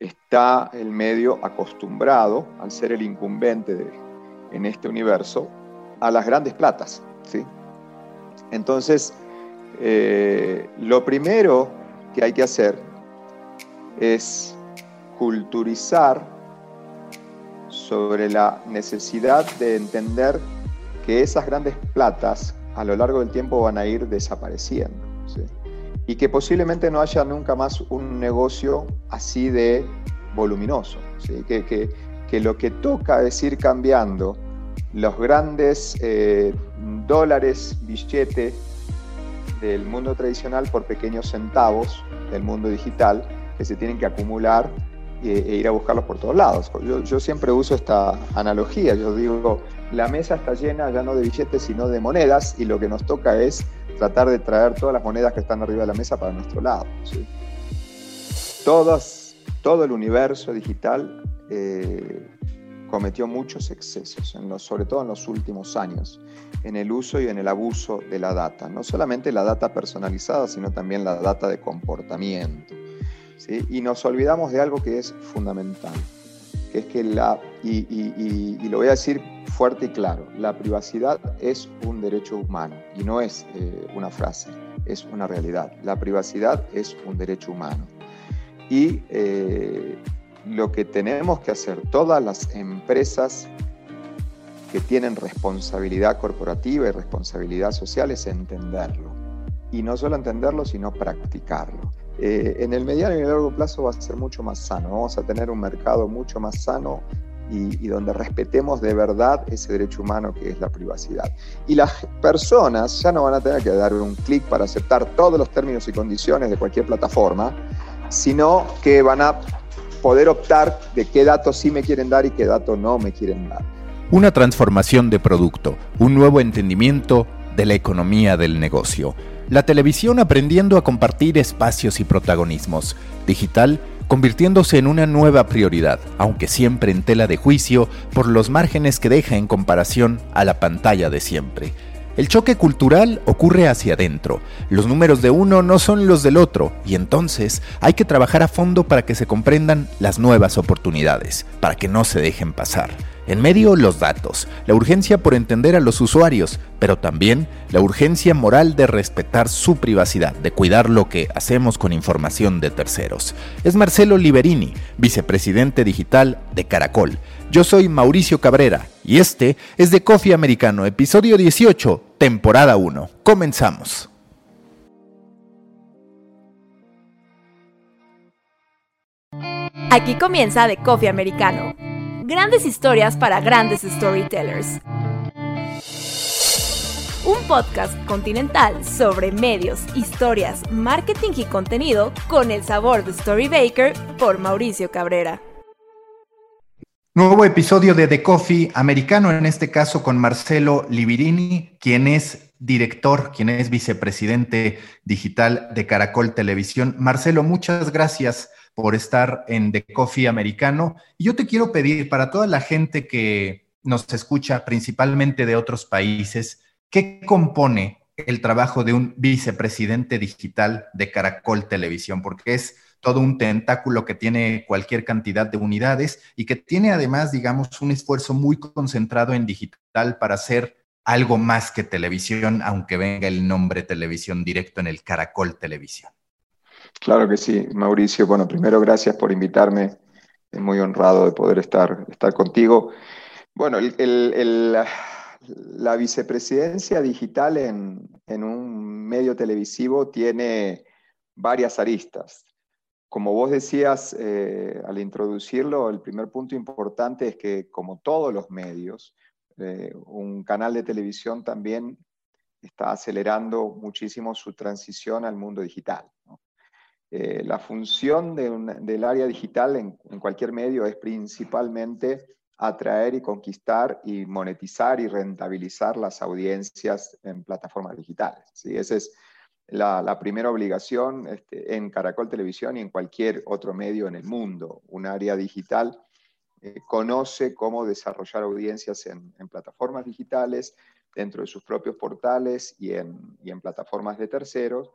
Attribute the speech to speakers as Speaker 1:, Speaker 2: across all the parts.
Speaker 1: está el medio acostumbrado, al ser el incumbente en este universo, a las grandes platas. ¿sí? Entonces, eh, lo primero que hay que hacer es culturizar sobre la necesidad de entender que esas grandes platas a lo largo del tiempo van a ir desapareciendo. Y que posiblemente no haya nunca más un negocio así de voluminoso. Que, que, lo que toca es ir cambiando los grandes eh, dólares, billete del mundo tradicional por pequeños centavos del mundo digital que se tienen que acumular e, e ir a buscarlos por todos lados. Yo, yo, siempre uso esta analogía, yo digo, la mesa está llena ya no de billetes sino de monedas y lo que nos toca es tratar de traer todas las monedas que están arriba de la mesa para nuestro lado. Todas, todo el universo digital eh, cometió muchos excesos, en los, sobre todo en los últimos años, en el uso y en el abuso de la data. No solamente la data personalizada, sino también la data de comportamiento. Y nos olvidamos de algo que es fundamental, es que la, y, lo voy a decir fuerte y claro, la privacidad es un derecho humano y no es eh, una frase, es una realidad. La privacidad es un derecho humano. Y eh, lo que tenemos que hacer todas las empresas que tienen responsabilidad corporativa y responsabilidad social es entenderlo. Y no solo entenderlo, sino practicarlo. Eh, en el mediano y el largo plazo va a ser mucho más sano. Vamos a tener un mercado mucho más sano y, y, donde respetemos de verdad ese derecho humano que es la privacidad. Y las personas ya no van a tener que dar un clic para aceptar todos los términos y condiciones de cualquier plataforma, sino que van a poder optar de qué datos sí me quieren dar y qué datos no me quieren dar.
Speaker 2: Una transformación de producto, un nuevo entendimiento de la economía del negocio. La televisión aprendiendo a compartir espacios y protagonismos. Digital convirtiéndose en una nueva prioridad, aunque siempre en tela de juicio por los márgenes que deja en comparación a la pantalla de siempre. El choque cultural ocurre hacia adentro. Los números de uno no son los del otro y entonces hay que trabajar a fondo para que se comprendan las nuevas oportunidades, para que no se dejen pasar. En medio los datos, la urgencia por entender a los usuarios, pero también la urgencia moral de respetar su privacidad, de cuidar lo que hacemos con información de terceros. Es Marcelo Liberini, vicepresidente digital de Caracol. Yo soy Mauricio Cabrera y este es de Coffee Americano, episodio 18, temporada 1. Comenzamos.
Speaker 3: Aquí comienza The Coffee Americano Grandes historias para grandes storytellers. Un podcast continental sobre medios, historias, marketing y contenido con el sabor de Storybaker por Mauricio Cabrera.
Speaker 2: Nuevo episodio de The Coffee americano, en este caso con Marcelo Libirini, quien es director, quien es vicepresidente digital de Caracol Televisión. Marcelo, muchas gracias por estar en The Coffee Americano. Y yo te quiero pedir para toda la gente que nos escucha, principalmente de otros países, ¿qué compone el trabajo de un vicepresidente digital de Caracol Televisión? Porque es todo un tentáculo que tiene cualquier cantidad de unidades y que tiene además, digamos, un esfuerzo muy concentrado en digital para hacer algo más que televisión, aunque venga el nombre televisión directo en el Caracol Televisión.
Speaker 1: Claro que sí, Mauricio. Bueno, primero gracias por invitarme. Es muy honrado de poder estar, estar contigo. Bueno, la vicepresidencia digital en, un medio televisivo tiene varias aristas. Como vos decías eh, al introducirlo, el primer punto importante es que, como todos los medios, eh, un canal de televisión también está acelerando muchísimo su transición al mundo digital. Eh, la función del área digital en, cualquier medio es principalmente atraer y conquistar y monetizar y rentabilizar las audiencias en plataformas digitales. ¿sí? Esa es la, primera obligación este, en Caracol Televisión y en cualquier otro medio en el mundo. Un área digital eh, conoce cómo desarrollar audiencias en, plataformas digitales, dentro de sus propios portales y en, plataformas de terceros,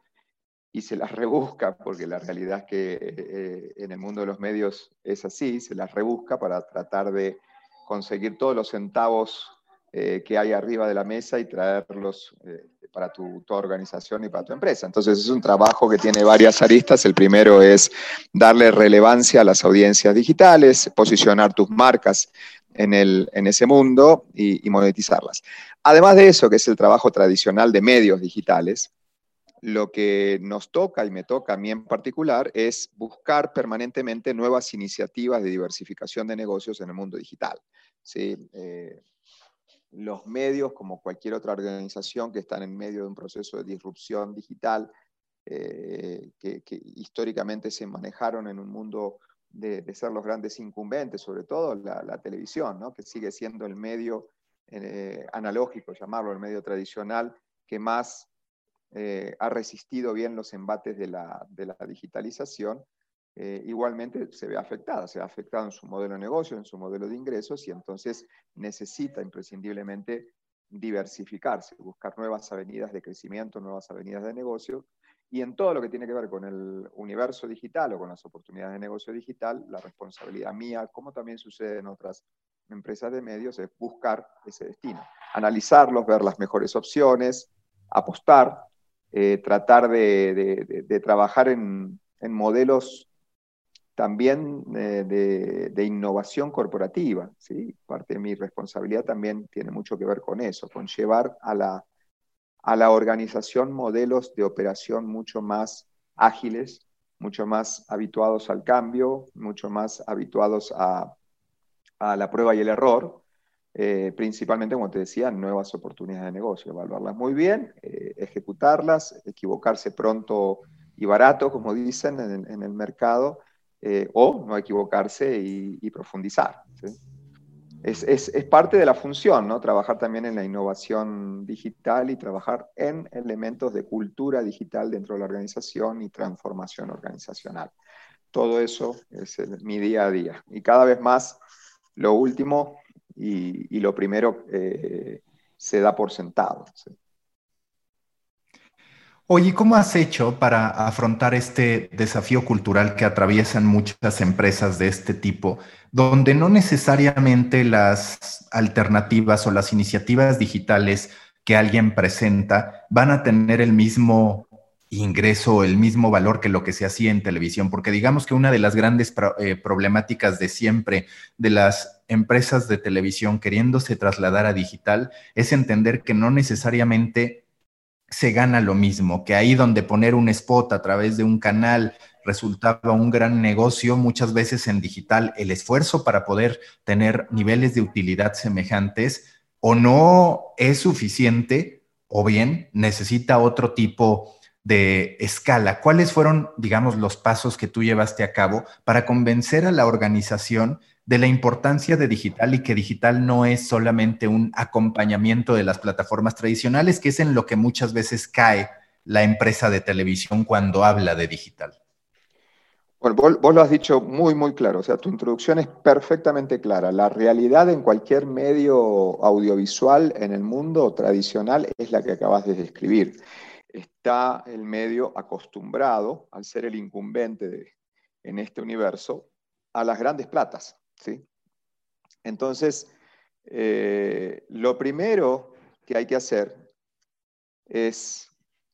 Speaker 1: y se las rebusca, porque la realidad es que eh, en el mundo de los medios es así, se las rebusca para tratar de conseguir todos los centavos eh, que hay arriba de la mesa y traerlos eh, para tu, tu, organización y para tu empresa. Entonces es un trabajo que tiene varias aristas. El primero es darle relevancia a las audiencias digitales, posicionar tus marcas en, el, en ese mundo y, monetizarlas. Además de eso, que es el trabajo tradicional de medios digitales, lo que nos toca y me toca a mí en particular es buscar permanentemente nuevas iniciativas de diversificación de negocios en el mundo digital. ¿sí? Eh, los medios, como cualquier otra organización que están en medio de un proceso de disrupción digital, eh, que, históricamente se manejaron en un mundo de, ser los grandes incumbentes, sobre todo la, televisión, ¿no? que sigue siendo el medio eh, analógico, llamarlo el medio tradicional, que más eh, ha resistido bien los embates de la, digitalización, eh, igualmente se ve afectada, se ve afectada en su modelo de negocio, en su modelo de ingresos y entonces necesita imprescindiblemente diversificarse, buscar nuevas avenidas de crecimiento, nuevas avenidas de negocio y en todo lo que tiene que ver con el universo digital o con las oportunidades de negocio digital, la responsabilidad mía, como también sucede en otras empresas de medios, es buscar ese destino, analizarlos, ver las mejores opciones, apostar, eh, tratar de, trabajar en, modelos también eh, de, innovación corporativa. ¿sí? Parte de mi responsabilidad también tiene mucho que ver con eso, con llevar a la, a la organización modelos de operación mucho más ágiles, mucho más habituados al cambio, mucho más habituados a, a la prueba y el error, eh, principalmente, como te decía, nuevas oportunidades de negocio, evaluarlas muy bien, eh, ejecutarlas, equivocarse pronto y barato, como dicen en, el mercado, eh, o no equivocarse y, profundizar. Es, es, parte de la función, ¿no? Trabajar también en la innovación digital y trabajar en elementos de cultura digital dentro de la organización y transformación organizacional. Todo eso es mi día a día. Y cada vez más, lo último, y, lo primero eh, se da por sentado.
Speaker 2: Oye, ¿cómo has hecho para afrontar este desafío cultural que atraviesan muchas empresas de este tipo, donde no necesariamente las alternativas o las iniciativas digitales que alguien presenta van a tener el mismo ingreso, el mismo valor que lo que se hacía en televisión? Porque digamos que una de las grandes eh, problemáticas de siempre de las empresas de televisión queriéndose trasladar a digital es entender que no necesariamente se gana lo mismo, que ahí donde poner un spot a través de un canal resultaba un gran negocio, muchas veces en digital el esfuerzo para poder tener niveles de utilidad semejantes o no es suficiente o bien necesita otro tipo de escala. ¿Cuáles fueron, digamos, los pasos que tú llevaste a cabo para convencer a la organización de la importancia de digital y que digital no es solamente un acompañamiento de las plataformas tradicionales, que es en lo que muchas veces cae la empresa de televisión cuando habla de digital.
Speaker 1: Bueno, vos, lo has dicho muy, muy claro, o sea, tu introducción es perfectamente clara. La realidad en cualquier medio audiovisual en el mundo tradicional es la que acabas de describir. Está el medio acostumbrado, al ser el incumbente en este universo, a las grandes platas, ¿sí? Entonces, eh, lo primero que hay que hacer es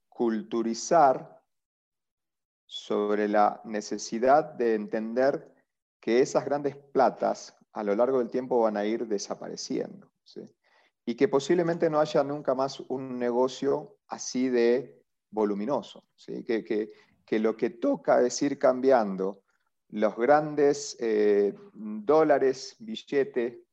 Speaker 1: culturizar sobre la necesidad de entender que esas grandes platas a lo largo del tiempo van a ir desapareciendo. Y que posiblemente no haya nunca más un negocio así de voluminoso. Que, que, lo que toca es ir cambiando los grandes eh, dólares, billete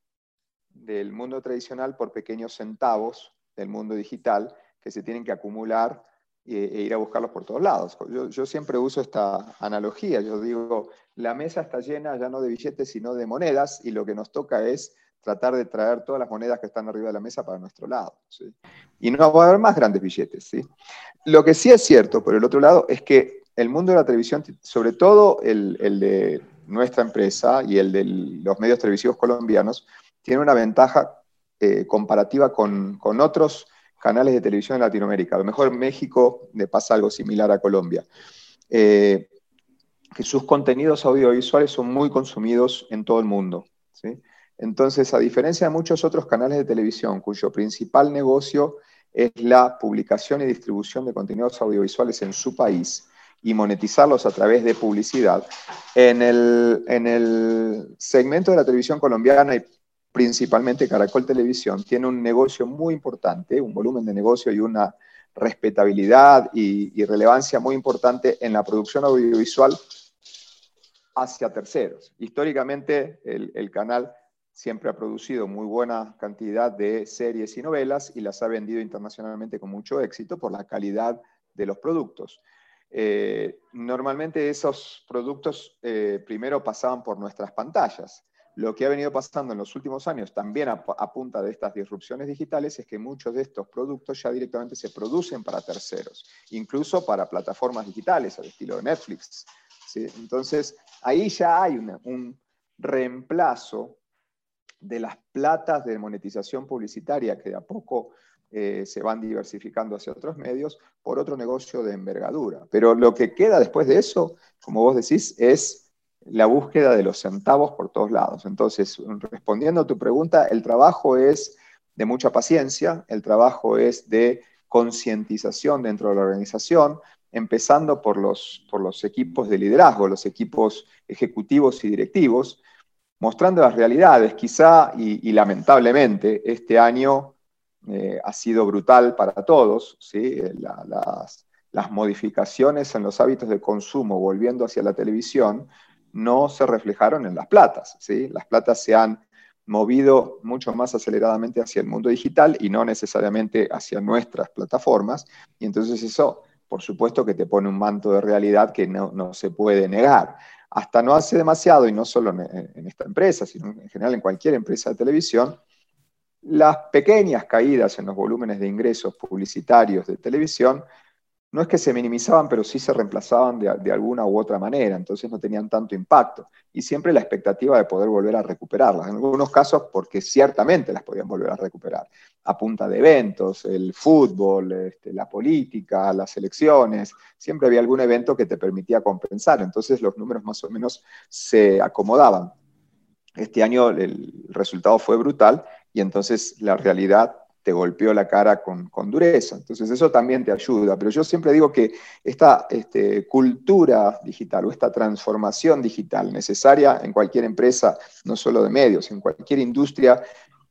Speaker 1: del mundo tradicional por pequeños centavos del mundo digital que se tienen que acumular e, e ir a buscarlos por todos lados. Yo, siempre uso esta analogía, yo digo, la mesa está llena ya no de billetes, sino de monedas, y lo que nos toca es tratar de traer todas las monedas que están arriba de la mesa para nuestro lado. Y no va a haber más grandes billetes. ¿sí? Lo que sí es cierto, por el otro lado, es que el mundo de la televisión, sobre todo el, de nuestra empresa y el de los medios televisivos colombianos, tiene una ventaja eh, comparativa con, otros canales de televisión en Latinoamérica. A lo mejor en México le pasa algo similar a Colombia. Eh, que sus contenidos audiovisuales son muy consumidos en todo el mundo. Entonces, a diferencia de muchos otros canales de televisión cuyo principal negocio es la publicación y distribución de contenidos audiovisuales en su país y monetizarlos a través de publicidad, en el, en el segmento de la televisión colombiana y principalmente Caracol Televisión tiene un negocio muy importante, un volumen de negocio y una respetabilidad y, relevancia muy importante en la producción audiovisual hacia terceros. Históricamente, el, canal siempre ha producido muy buena cantidad de series y novelas y las ha vendido internacionalmente con mucho éxito por la calidad de los productos. Eh, normalmente esos productos eh, primero pasaban por nuestras pantallas. Lo que ha venido pasando en los últimos años, también a, punta de estas disrupciones digitales, es que muchos de estos productos ya directamente se producen para terceros, incluso para plataformas digitales, al estilo de Netflix. Entonces, ahí ya hay un reemplazo de las platas de monetización publicitaria que de a poco eh, se van diversificando hacia otros medios por otro negocio de envergadura. Pero lo que queda después de eso, como vos decís, es la búsqueda de los centavos por todos lados. Entonces, respondiendo a tu pregunta, el trabajo es de mucha paciencia, el trabajo es de concientización dentro de la organización, empezando por los, por los equipos de liderazgo, los equipos ejecutivos y directivos, mostrando las realidades. Quizá, y, lamentablemente, este año eh, ha sido brutal para todos, ¿sí? las, modificaciones en los hábitos de consumo volviendo hacia la televisión no se reflejaron en las platas. Las platas se han movido mucho más aceleradamente hacia el mundo digital y no necesariamente hacia nuestras plataformas. Y entonces eso, por supuesto, que te pone un manto de realidad que no, se puede negar. Hasta no hace demasiado, y no solo en, en esta empresa, sino en general en cualquier empresa de televisión, las pequeñas caídas en los volúmenes de ingresos publicitarios de televisión no es que se minimizaban, pero sí se reemplazaban de, alguna u otra manera, entonces no tenían tanto impacto. Y siempre la expectativa de poder volver a recuperarlas, en algunos casos porque ciertamente las podían volver a recuperar, a punta de eventos, el fútbol, este, la política, las elecciones, siempre había algún evento que te permitía compensar, entonces los números más o menos se acomodaban. Este año el resultado fue brutal y entonces la realidad te golpeó la cara con, dureza. Entonces eso también te ayuda. Pero yo siempre digo que esta este, cultura digital o esta transformación digital necesaria en cualquier empresa, no solo de medios, en cualquier industria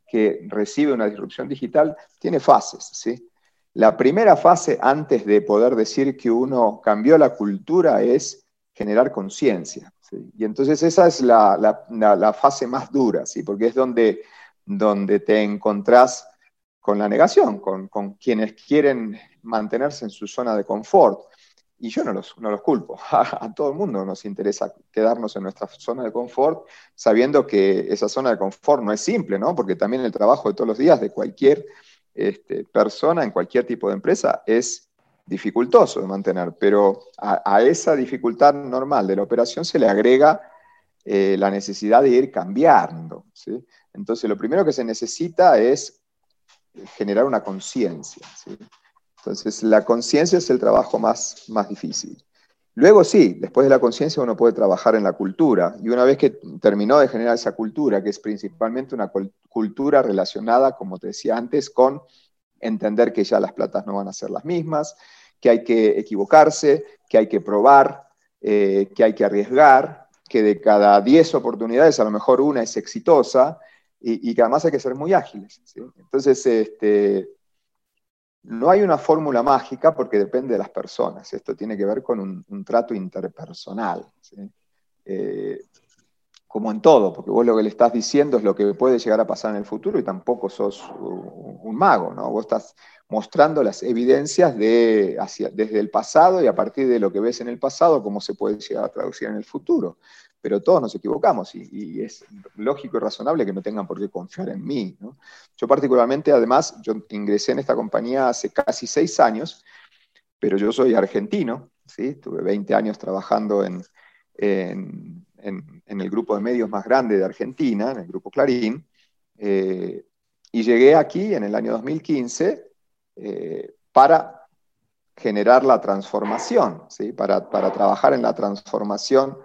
Speaker 1: que recibe una disrupción digital, tiene fases. ¿sí? La primera fase antes de poder decir que uno cambió la cultura es generar conciencia. Y entonces esa es la, fase más dura, ¿sí? porque es donde, donde te encontrás con la negación, con, quienes quieren mantenerse en su zona de confort. Y yo no los, no los culpo. A, todo el mundo nos interesa quedarnos en nuestra zona de confort, sabiendo que esa zona de confort no es simple, ¿no? Porque también el trabajo de todos los días de cualquier este, persona en cualquier tipo de empresa es dificultoso de mantener, pero a, esa dificultad normal de la operación se le agrega eh, la necesidad de ir cambiando. ¿sí? Entonces, lo primero que se necesita es generar una conciencia. Entonces, la conciencia es el trabajo más, más difícil. Luego sí, después de la conciencia uno puede trabajar en la cultura. Y una vez que terminó de generar esa cultura, que es principalmente una cultura relacionada, como te decía antes, con entender que ya las platas no van a ser las mismas, que hay que equivocarse, que hay que probar, eh, que hay que arriesgar, que de cada 10 oportunidades a lo mejor una es exitosa y, que además hay que ser muy ágiles. Entonces, este, no hay una fórmula mágica porque depende de las personas. Esto tiene que ver con un, trato interpersonal. Eh, como en todo, porque vos lo que le estás diciendo es lo que puede llegar a pasar en el futuro y tampoco sos un mago, ¿no? Vos estás mostrando las evidencias de, desde el pasado y a partir de lo que ves en el pasado, cómo se puede llegar a traducir en el futuro pero todos nos equivocamos y, es lógico y razonable que no tengan por qué confiar en mí. Yo particularmente, además, yo ingresé en esta compañía hace casi seis años, pero yo soy argentino, ¿sí? tuve 20 años trabajando en, en, el grupo de medios más grande de Argentina, en el grupo Clarín, eh, y llegué aquí en el año 2015 eh, para generar la transformación, ¿sí? para, para trabajar en la transformación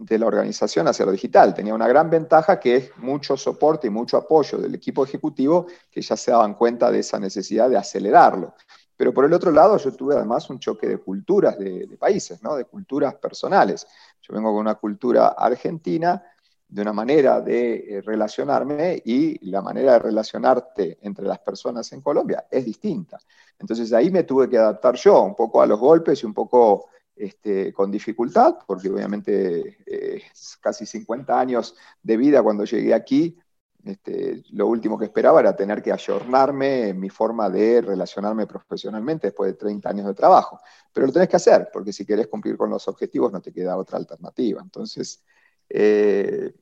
Speaker 1: de la organización hacia lo digital. Tenía una gran ventaja que es mucho soporte y mucho apoyo del equipo ejecutivo que ya se daban cuenta de esa necesidad de acelerarlo. Pero por el otro lado, yo tuve además un choque de culturas de, países, ¿no? de culturas personales. Yo vengo con una cultura argentina, de una manera de eh, relacionarme y la manera de relacionarte entre las personas en Colombia es distinta. Entonces ahí me tuve que adaptar yo un poco a los golpes y un poco este, con dificultad, porque obviamente eh, casi 50 años de vida cuando llegué aquí, este, lo último que esperaba era tener que ayornarme en mi forma de relacionarme profesionalmente después de 30 años de trabajo. Pero lo tenés que hacer, porque si querés cumplir con los objetivos no te queda otra alternativa. Entonces, eh,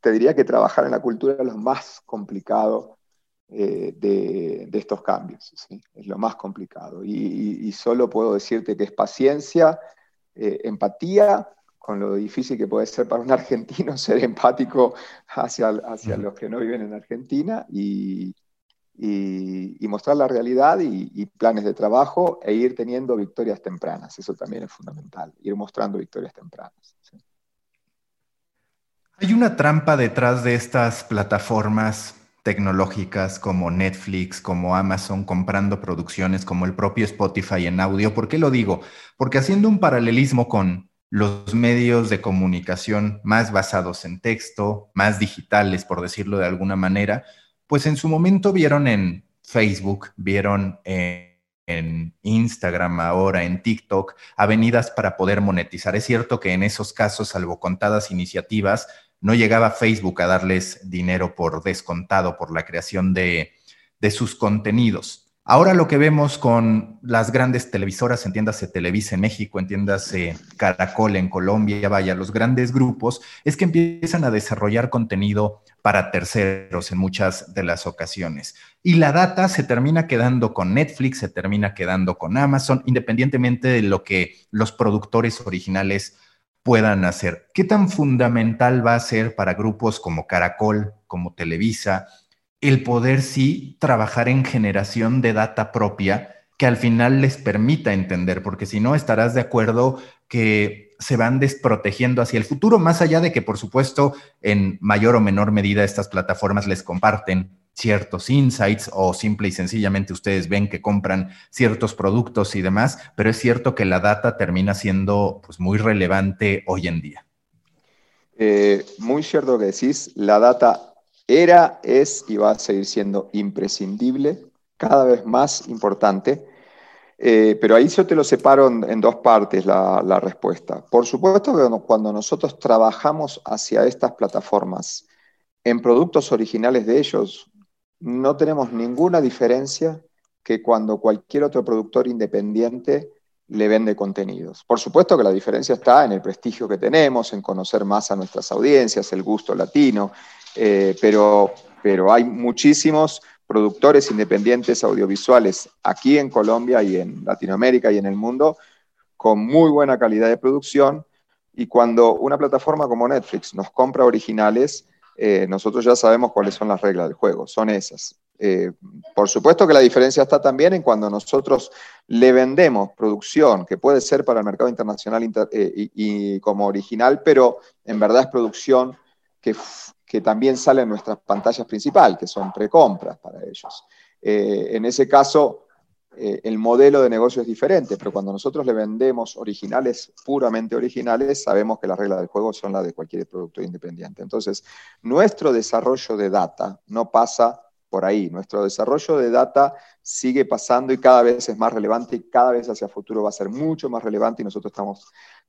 Speaker 1: te diría que trabajar en la cultura es lo más complicado eh, de, estos cambios. Es lo más complicado. Y, solo puedo decirte que es paciencia, eh, empatía, con lo difícil que puede ser para un argentino ser empático hacia, hacia los que no viven en Argentina y, mostrar la realidad y, planes de trabajo e ir teniendo victorias tempranas. Eso también es fundamental, ir mostrando victorias tempranas.
Speaker 2: Hay una trampa detrás de estas plataformas tecnológicas como Netflix, como Amazon, comprando producciones como el propio Spotify en audio. ¿Por qué lo digo? Porque haciendo un paralelismo con los medios de comunicación más basados en texto, más digitales, por decirlo de alguna manera, pues en su momento vieron en Facebook, vieron en, Instagram, ahora en TikTok, avenidas para poder monetizar. Es cierto que en esos casos, salvo contadas iniciativas, no llegaba Facebook a darles dinero por descontado por la creación de, sus contenidos. Ahora lo que vemos con las grandes televisoras, entiéndase Televisa en México, entiéndase Caracol en Colombia, vaya, los grandes grupos, es que empiezan a desarrollar contenido para terceros en muchas de las ocasiones. Y la data se termina quedando con Netflix, se termina quedando con Amazon, independientemente de lo que los productores originales puedan hacer. ¿Qué tan fundamental va a ser para grupos como Caracol, como Televisa, el poder sí trabajar en generación de data propia que al final les permita entender? Porque si no, estarás de acuerdo que se van desprotegiendo hacia el futuro, más allá de que, por supuesto, en mayor o menor medida estas plataformas les comparten ciertos insights o simple y sencillamente ustedes ven que compran ciertos productos y demás, pero es cierto que la data termina siendo pues, muy relevante hoy en día.
Speaker 1: Eh, muy cierto que decís, la data era, es y va a seguir siendo imprescindible, cada vez más importante, eh, pero ahí yo te lo separo en, dos partes la, la, respuesta. Por supuesto que cuando nosotros trabajamos hacia estas plataformas en productos originales de ellos, no tenemos ninguna diferencia que cuando cualquier otro productor independiente le vende contenidos. Por supuesto que la diferencia está en el prestigio que tenemos, en conocer más a nuestras audiencias, el gusto latino, eh, pero, pero hay muchísimos productores independientes audiovisuales aquí en Colombia y en Latinoamérica y en el mundo con muy buena calidad de producción y cuando una plataforma como Netflix nos compra originales, eh, nosotros ya sabemos cuáles son las reglas del juego, son esas. Eh, por supuesto que la diferencia está también en cuando nosotros le vendemos producción, que puede ser para el mercado internacional eh, y, como original, pero en verdad es producción que, que también sale en nuestras pantallas principales, que son precompras para ellos. en ese caso, eh, el modelo de negocio es diferente, pero cuando nosotros le vendemos originales, puramente originales, sabemos que las reglas del juego son las de cualquier producto independiente. Entonces, nuestro desarrollo de data no pasa por ahí. Nuestro desarrollo de data sigue pasando y cada vez es más relevante y cada vez hacia futuro va a ser mucho más relevante y nosotros estamos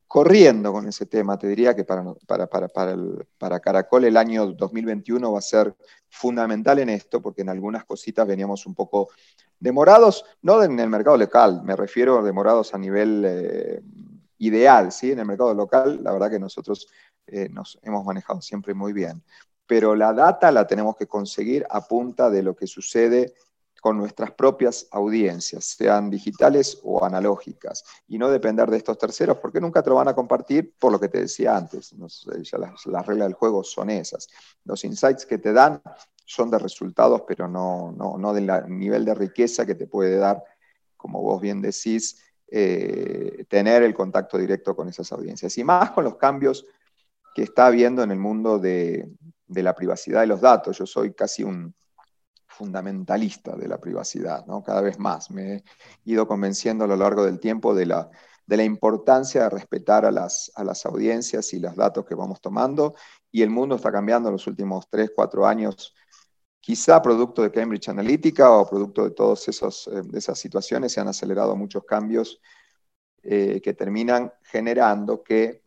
Speaker 1: corriendo con ese tema. Te diría que para, para, para, para, para Caracol el año 2021 va a ser fundamental en esto porque en algunas cositas veníamos un poco Demorados, no en el mercado local, me refiero a demorados a nivel eh, ideal, ¿sí? En el mercado local, la verdad que nosotros eh, nos hemos manejado siempre muy bien. Pero la data la tenemos que conseguir a punta de lo que sucede con nuestras propias audiencias, sean digitales o analógicas, y no depender de estos terceros, porque nunca te lo van a compartir por lo que te decía antes. las reglas del juego son esas. Los insights que te dan son de resultados, pero no, no, del nivel de riqueza que te puede dar, como vos bien decís, eh, tener el contacto directo con esas audiencias. Y más con los cambios que está habiendo en el mundo de, de la privacidad de los datos. Yo soy casi un fundamentalista de la privacidad, ¿no? Cada vez más. Me he ido convenciendo a lo largo del tiempo de la, de la importancia de respetar a las, a las audiencias y los datos que vamos tomando. Y el mundo está cambiando en los últimos tres, cuatro años, quizá producto de Cambridge Analytica o producto de todas eh, esas situaciones, se han acelerado muchos cambios eh, que terminan generando que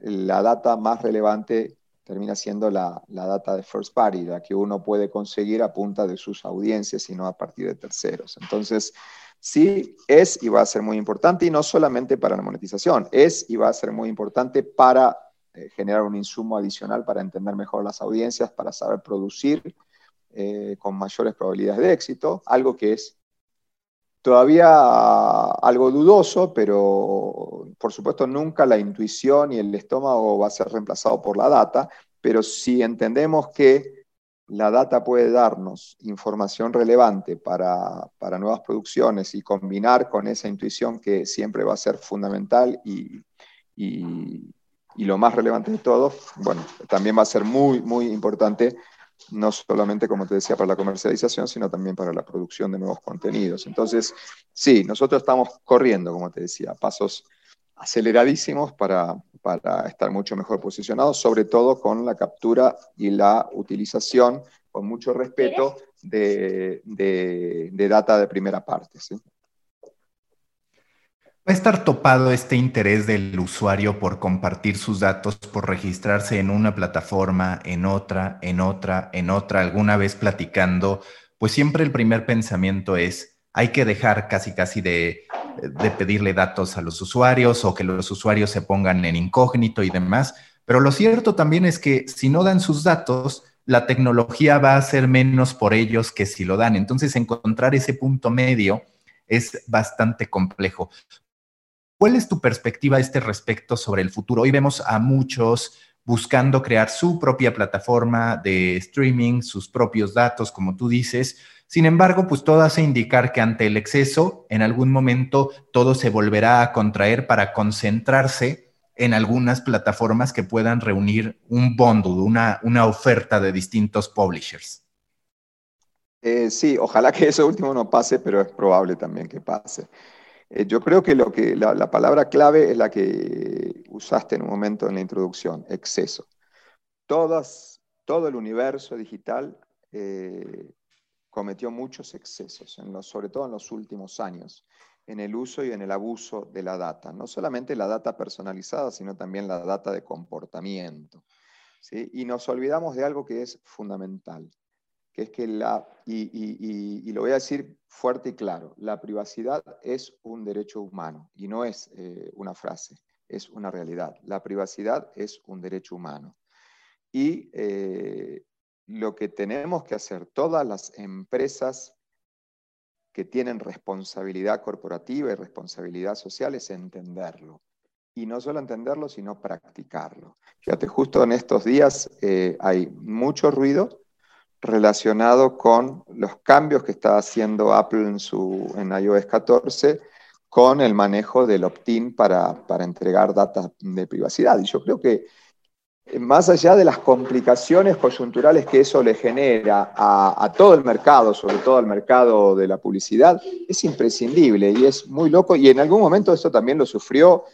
Speaker 1: la data más relevante termina siendo la, la, data de first party, la que uno puede conseguir a punta de sus audiencias y no a partir de terceros. Entonces, sí, es y va a ser muy importante, y no solamente para la monetización, es y va a ser muy importante para eh, generar un insumo adicional para entender mejor las audiencias, para saber producir eh, con mayores probabilidades de éxito, algo que es todavía algo dudoso, pero por supuesto nunca la intuición y el estómago va a ser reemplazado por la data, pero si entendemos que la data puede darnos información relevante para, nuevas producciones y combinar con esa intuición que siempre va a ser fundamental y, y, y lo más relevante de todo, bueno, también va a ser muy, muy importante no solamente, como te decía, para la comercialización, sino también para la producción de nuevos contenidos. Entonces, sí, nosotros estamos corriendo, como te decía, pasos aceleradísimos para, estar mucho mejor posicionados, sobre todo con la captura y la utilización, con mucho respeto, de, de data de primera parte. ¿sí?
Speaker 2: Va a estar topado este interés del usuario por compartir sus datos, por registrarse en una plataforma, en otra, en otra, en otra, alguna vez platicando, pues siempre el primer pensamiento es, hay que dejar casi casi de, de pedirle datos a los usuarios o que los usuarios se pongan en incógnito y demás. Pero lo cierto también es que si no dan sus datos, la tecnología va a ser menos por ellos que si lo dan. Entonces, encontrar ese punto medio es bastante complejo. ¿Cuál es tu perspectiva a este respecto sobre el futuro? Hoy vemos a muchos buscando crear su propia plataforma de streaming, sus propios datos, como tú dices. Sin embargo, pues todo hace indicar que ante el exceso, en algún momento todo se volverá a contraer para concentrarse en algunas plataformas que puedan reunir un bundle, una, una oferta de distintos publishers.
Speaker 1: Eh, sí, ojalá que eso último no pase, pero es probable también que pase. Eh, yo creo que, lo que la, palabra clave es la que usaste en un momento en la introducción, exceso. Todo el universo digital eh, cometió muchos excesos, sobre todo en los últimos años, en el uso y en el abuso de la data. No solamente la data personalizada, sino también la data de comportamiento. Y nos olvidamos de algo que es fundamental que es que la, y, lo voy a decir fuerte y claro, la privacidad es un derecho humano y no es eh, una frase, es una realidad. La privacidad es un derecho humano. Y eh, lo que tenemos que hacer todas las empresas que tienen responsabilidad corporativa y responsabilidad social es entenderlo. Y no solo entenderlo, sino practicarlo. Fíjate, justo en estos días eh, hay mucho ruido relacionado con los cambios que está haciendo Apple en, su, en iOS 14 con el manejo del opt-in para, para, entregar datos de privacidad. Y yo creo que eh, más allá de las complicaciones coyunturales que eso le genera a, a, todo el mercado, sobre todo al mercado de la publicidad, es imprescindible y es muy loco. Y en algún momento eso también lo sufrió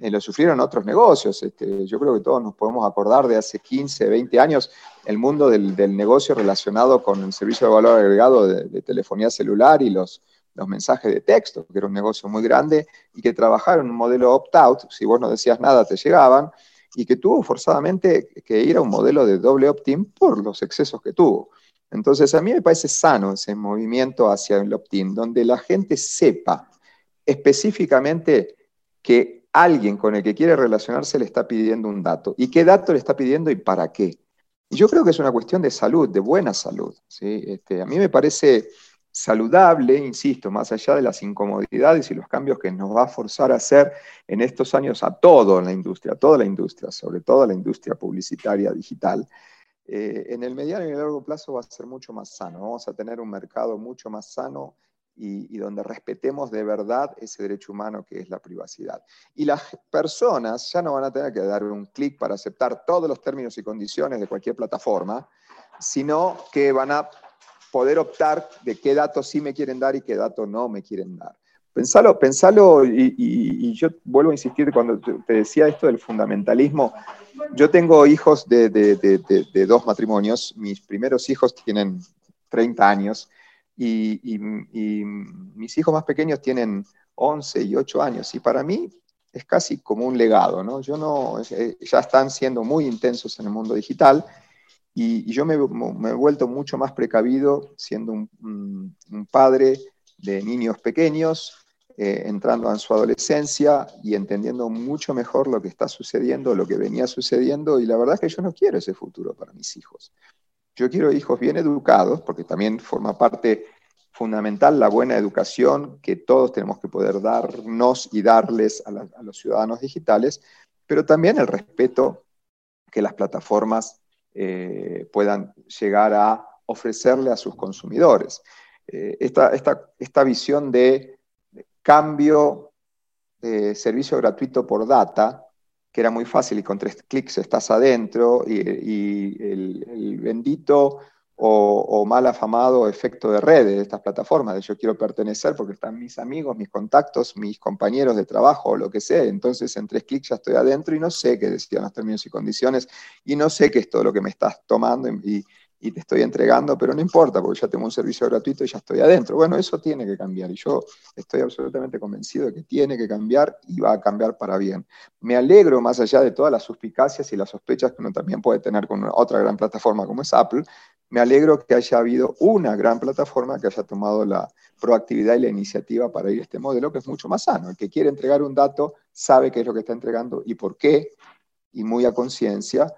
Speaker 1: eh, lo sufrieron otros negocios. Este, yo creo que todos nos podemos acordar de hace 15, 20 años el mundo del, negocio relacionado con el servicio de valor agregado de, telefonía celular y los, los mensajes de texto, que era un negocio muy grande y que trabajaron un modelo opt-out, si vos no decías nada te llegaban, y que tuvo forzadamente que ir a un modelo de doble opt-in por los excesos que tuvo. Entonces, a mí me parece sano ese movimiento hacia el opt-in, donde la gente sepa específicamente que alguien con el que quiere relacionarse le está pidiendo un dato. ¿Y qué dato le está pidiendo y para qué? Y yo creo que es una cuestión de salud, de buena salud. ¿sí? Este, a mí me parece saludable, insisto, más allá de las incomodidades y los cambios que nos va a forzar a hacer en estos años a toda la industria, toda la industria, sobre todo a la industria publicitaria digital, eh, en el mediano y el largo plazo va a ser mucho más sano. Vamos a tener un mercado mucho más sano y, donde respetemos de verdad ese derecho humano que es la privacidad. Y las personas ya no van a tener que dar un clic para aceptar todos los términos y condiciones de cualquier plataforma, sino que van a poder optar de qué datos sí me quieren dar y qué datos no me quieren dar. Pensalo, pensalo y, yo vuelvo a insistir cuando te decía esto del fundamentalismo. Yo tengo hijos de, de, dos matrimonios, mis primeros hijos tienen 30 años y, mis hijos más pequeños tienen 11 y 8 años y para mí es casi como un legado, ¿no? Yo no, eh, ya están siendo muy intensos en el mundo digital y, yo me, he vuelto mucho más precavido siendo un, padre de niños pequeños, eh, entrando en su adolescencia y entendiendo mucho mejor lo que está sucediendo, lo que venía sucediendo, y la verdad es que yo no quiero ese futuro para mis hijos. Yo quiero hijos bien educados, porque también forma parte fundamental la buena educación que todos tenemos que poder darnos y darles a, los ciudadanos digitales, pero también el respeto que las plataformas eh, puedan llegar a ofrecerle a sus consumidores. Eh, esta, esta, visión de cambio de servicio gratuito por data, que era muy fácil y con tres clics estás adentro, y, el, bendito o, mal afamado efecto de redes de estas plataformas, de yo quiero pertenecer porque están mis amigos, mis contactos, mis compañeros de trabajo o lo que sea, entonces en tres clics ya estoy adentro y no sé qué decían los términos y condiciones y no sé qué es todo lo que me estás tomando y, y te estoy entregando, pero no importa, porque ya tengo un servicio gratuito y ya estoy adentro. Bueno, eso tiene que cambiar y yo estoy absolutamente convencido de que tiene que cambiar y va a cambiar para bien. Me alegro, más allá de todas las suspicacias y las sospechas que uno también puede tener con otra gran plataforma como es Apple, me alegro que haya habido una gran plataforma que haya tomado la proactividad y la iniciativa para ir a este modelo, que es mucho más sano. El que quiere entregar un dato sabe qué es lo que está entregando y por qué, y muy a conciencia,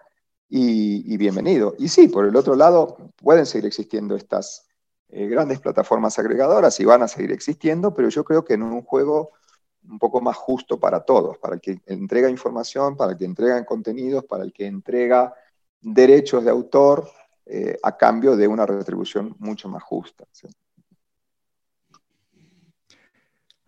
Speaker 1: y, bienvenido. Y sí, por el otro lado, pueden seguir existiendo estas eh, grandes plataformas agregadoras y van a seguir existiendo, pero yo creo que en un juego un poco más justo para todos, para el que entrega información, para el que entrega contenidos, para el que entrega derechos de autor eh, a cambio de una retribución mucho más justa.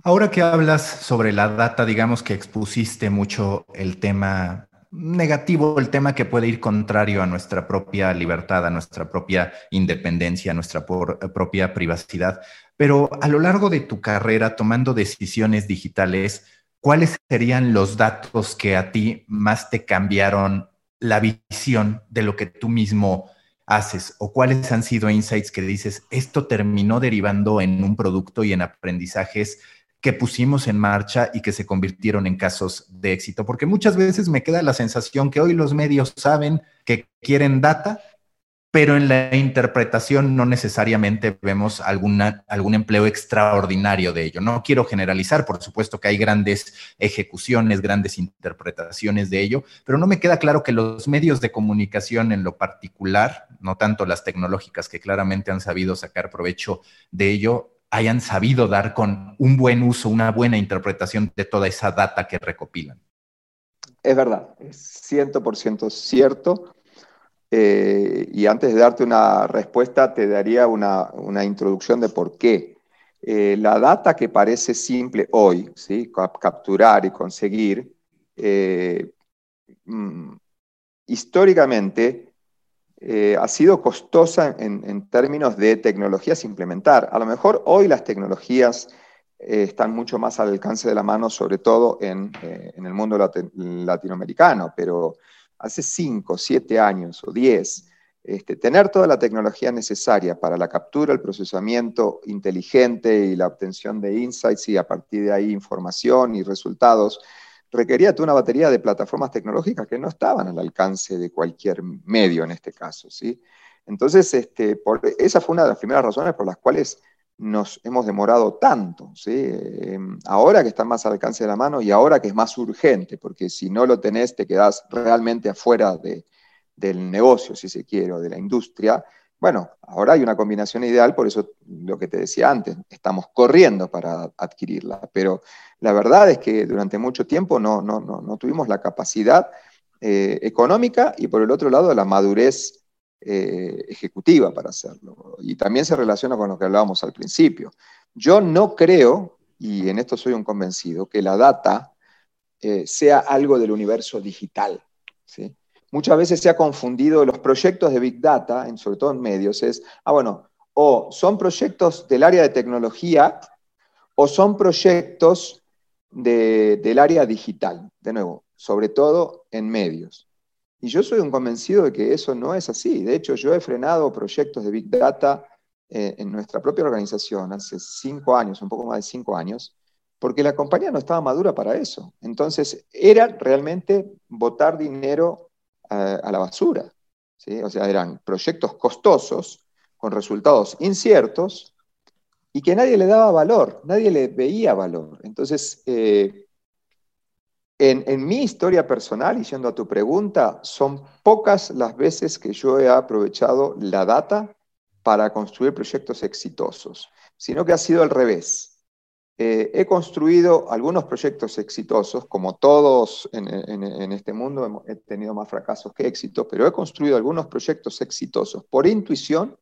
Speaker 2: Ahora que hablas sobre la data, digamos que expusiste mucho el tema negativo el tema que puede ir contrario a nuestra propia libertad, a nuestra propia independencia, a nuestra eh, propia privacidad. Pero a lo largo de tu carrera, tomando decisiones digitales, ¿cuáles serían los datos que a ti más te cambiaron la visión de lo que tú mismo haces? ¿O cuáles han sido insights que dices, esto terminó derivando en un producto y en aprendizajes que pusimos en marcha y que se convirtieron en casos de éxito. Porque muchas veces me queda la sensación que hoy los medios saben que quieren data, pero en la interpretación no necesariamente vemos algún empleo extraordinario de ello. No quiero generalizar, por supuesto que hay grandes ejecuciones, grandes interpretaciones de ello, pero no me queda claro que los medios de comunicación en lo particular, no tanto las tecnológicas que claramente han sabido sacar provecho de ello, hayan sabido dar con un buen uso, una buena interpretación de toda esa data que recopilan.
Speaker 1: Es verdad, es 100% cierto. Eh, y antes de darte una respuesta, te daría una, introducción de por qué. Eh, la data que parece simple hoy, ¿sí? capturar y conseguir, eh, mm, históricamente eh, ha sido costosa en, términos de tecnologías implementar. A lo mejor hoy las tecnologías eh, están mucho más al alcance de la mano, sobre todo en, eh, el mundo latinoamericano, pero hace 5, 7 años o 10, este, tener toda la tecnología necesaria para la captura, el procesamiento inteligente y la obtención de insights y a partir de ahí información y resultados requería toda una batería de plataformas tecnológicas que no estaban al alcance de cualquier medio en este caso. ¿sí? Entonces, este, esa fue una de las primeras razones por las cuales nos hemos demorado tanto. ¿sí? Em, ahora que está más al alcance de la mano y ahora que es más urgente, porque si no lo tenés te quedás realmente afuera del negocio, si se quiere, o de la industria. Bueno, ahora hay una combinación ideal, por eso lo que te decía antes, estamos corriendo para adquirirla, pero la verdad es que durante mucho tiempo no, no, tuvimos la capacidad eh, económica y por el otro lado la madurez eh, ejecutiva para hacerlo. Y también se relaciona con lo que hablábamos al principio. Yo no creo, y en esto soy un convencido, que la data eh, sea algo del universo digital. ¿sí? Muchas veces se ha confundido los proyectos de Big Data, sobre todo en medios, es, ah, bueno, o son proyectos del área de tecnología o son proyectos del área digital, de nuevo, sobre todo en medios. Y yo soy un convencido de que eso no es así. De hecho, yo he frenado proyectos de Big Data eh, en nuestra propia organización hace cinco años, un poco más de cinco años, porque la compañía no estaba madura para eso. Entonces, era realmente botar dinero a, la basura. ¿sí? O sea, eran proyectos costosos, con resultados inciertos, y que nadie le daba valor, nadie le veía valor. Entonces, eh, en, mi historia personal, y yendo a tu pregunta, son pocas las veces que yo he aprovechado la data para construir proyectos exitosos, sino que ha sido al revés. Eh, he construido algunos proyectos exitosos, como todos en, este mundo, he tenido más fracasos que éxitos, pero he construido algunos proyectos exitosos por intuición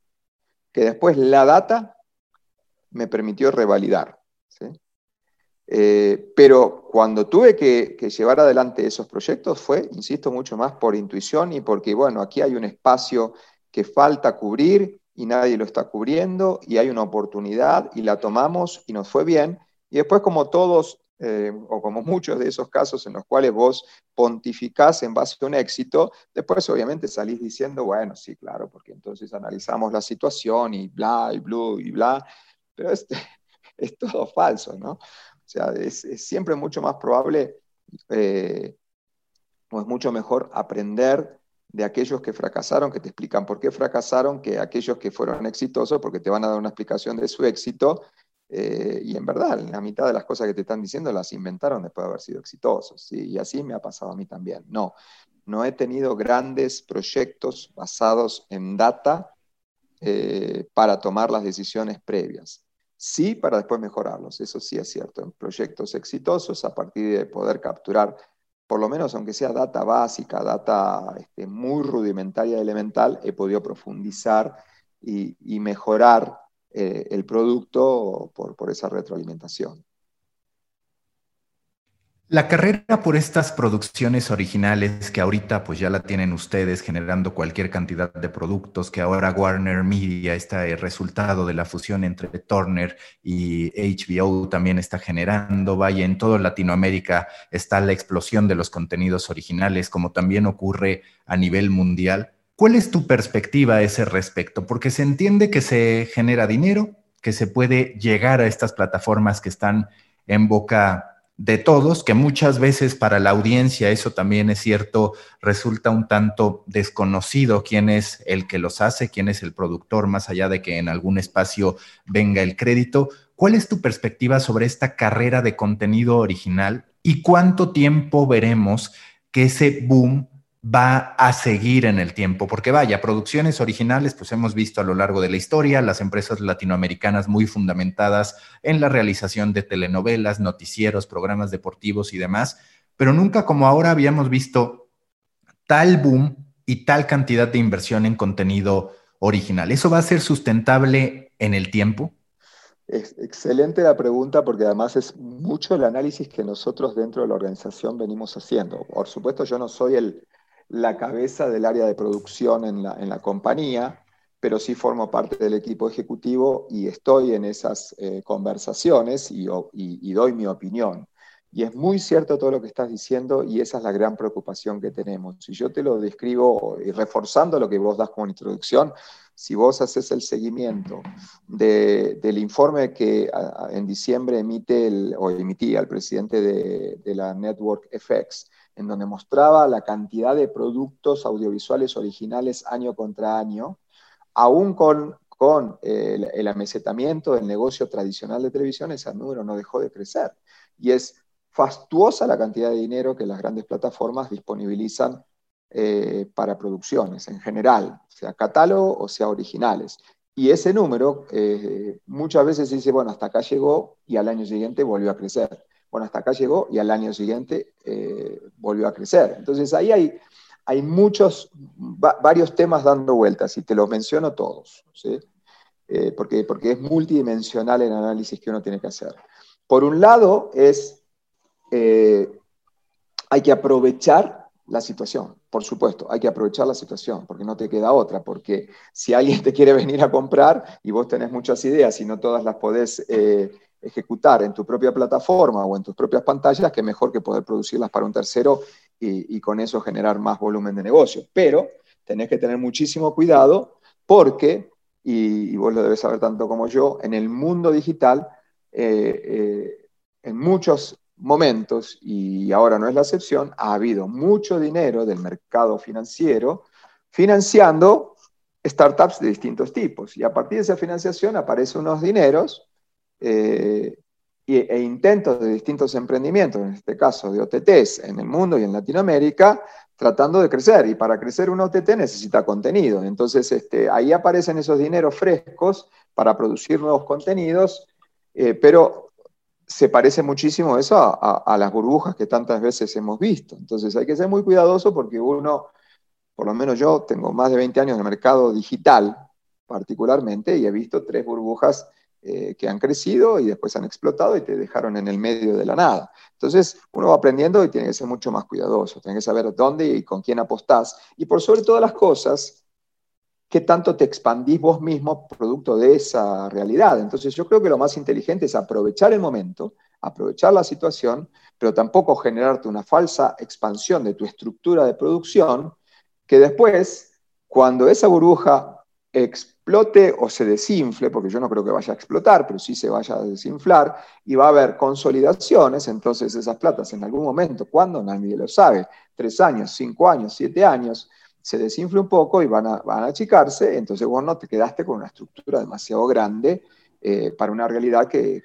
Speaker 1: que después la data me permitió revalidar. Eh, pero cuando tuve que, que, llevar adelante esos proyectos fue, insisto, mucho más por intuición y porque, bueno, aquí hay un espacio que falta cubrir y nadie lo está cubriendo y hay una oportunidad y la tomamos y nos fue bien. Y después como todos eh, o como muchos de esos casos en los cuales vos pontificás en base a un éxito, después obviamente salís diciendo, bueno, sí, claro, porque entonces analizamos la situación y bla, y blue, y bla, pero es, es todo falso, ¿no? O sea, es, siempre mucho más probable eh, o es mucho mejor aprender de aquellos que fracasaron, que te explican por qué fracasaron, que aquellos que fueron exitosos, porque te van a dar una explicación de su éxito. Eh, y en verdad, la mitad de las cosas que te están diciendo las inventaron después de haber sido exitosos. Y así me ha pasado a mí también. No, no he tenido grandes proyectos basados en data eh, para tomar las decisiones previas. Sí, para después mejorarlos, eso sí es cierto. En proyectos exitosos, a partir de poder capturar por lo menos aunque sea data básica, data este, muy rudimentaria, elemental, he podido profundizar y, mejorar eh, el producto por esa retroalimentación.
Speaker 2: La carrera por estas producciones originales que ahorita pues ya la tienen ustedes generando cualquier cantidad de productos, que ahora Warner Media está el resultado de la fusión entre Turner y HBO también está generando, vaya, en toda Latinoamérica está la explosión de los contenidos originales, como también ocurre a nivel mundial. ¿Cuál es tu perspectiva a ese respecto? Porque se entiende que se genera dinero, que se puede llegar a estas plataformas que están en boca de todos, que muchas veces para la audiencia, eso también es cierto, resulta un tanto desconocido quién es el que los hace, quién es el productor, más allá de que en algún espacio venga el crédito. ¿Cuál es tu perspectiva sobre esta carrera de contenido original y cuánto tiempo veremos que ese boom va a seguir en el tiempo, porque vaya, producciones originales, pues hemos visto a lo largo de la historia, las empresas latinoamericanas muy fundamentadas en la realización de telenovelas, noticieros, programas deportivos y demás, pero nunca como ahora habíamos visto tal boom y tal cantidad de inversión en contenido original. ¿Eso va a ser sustentable en el tiempo?
Speaker 1: Es excelente la pregunta porque además es mucho el análisis que nosotros dentro de la organización venimos haciendo. Por supuesto, yo no soy el, la cabeza del área de producción en la, compañía, pero sí formo parte del equipo ejecutivo y estoy en esas eh, conversaciones y, doy mi opinión. Y es muy cierto todo lo que estás diciendo y esa es la gran preocupación que tenemos. Si yo te lo describo y reforzando lo que vos das como introducción, si vos haces el seguimiento del informe que en diciembre emite el, o emitía el presidente de, de la Network FX, en donde mostraba la cantidad de productos audiovisuales originales año contra año, aún con, con el, el, amesetamiento del negocio tradicional de televisión, ese número no dejó de crecer. Y es fastuosa la cantidad de dinero que las grandes plataformas disponibilizan eh, para producciones en general, sea catálogo o sea originales. Y ese número eh, muchas veces dice, bueno, hasta acá llegó y al año siguiente volvió a crecer bueno, hasta acá llegó y al año siguiente eh, volvió a crecer. Entonces ahí hay, hay muchos, varios temas dando vueltas y te los menciono todos, ¿sí? Eh, porque, porque es multidimensional el análisis que uno tiene que hacer. Por un lado es, eh, hay que aprovechar la situación, por supuesto, hay que aprovechar la situación, porque no te queda otra, porque si alguien te quiere venir a comprar y vos tenés muchas ideas y no todas las podés ejecutar en tu propia plataforma o en tus propias pantallas, que mejor que poder producirlas para un tercero y, con eso generar más volumen de negocio. Pero tenés que tener muchísimo cuidado porque, y, vos lo debes saber tanto como yo, en el mundo digital, eh, eh, en muchos momentos, y ahora no es la excepción, ha habido mucho dinero del mercado financiero financiando startups de distintos tipos. Y a partir de esa financiación aparecen unos dineros eh, e intentos de distintos emprendimientos, en este caso de OTTs en el mundo y en Latinoamérica, tratando de crecer. Y para crecer un OTT necesita contenido. Entonces este, ahí aparecen esos dineros frescos para producir nuevos contenidos, eh, pero se parece muchísimo eso a, las burbujas que tantas veces hemos visto. Entonces hay que ser muy cuidadoso porque uno, por lo menos yo, tengo más de 20 años en el mercado digital particularmente y he visto tres burbujas eh, que han crecido y después han explotado y te dejaron en el medio de la nada. Entonces, uno va aprendiendo y tiene que ser mucho más cuidadoso, tiene que saber dónde y con quién apostás. Y por sobre todas las cosas, qué tanto te expandís vos mismo producto de esa realidad. Entonces, yo creo que lo más inteligente es aprovechar el momento, aprovechar la situación, pero tampoco generarte una falsa expansión de tu estructura de producción, que después, cuando esa burbuja explote o se desinfle, porque yo no creo que vaya a explotar, pero sí se vaya a desinflar, y va a haber consolidaciones, entonces esas platas en algún momento, cuando nadie lo sabe, tres años, cinco años, siete años, se desinfle un poco y van a, van a achicarse, entonces vos no te quedaste con una estructura demasiado grande eh, para una realidad que,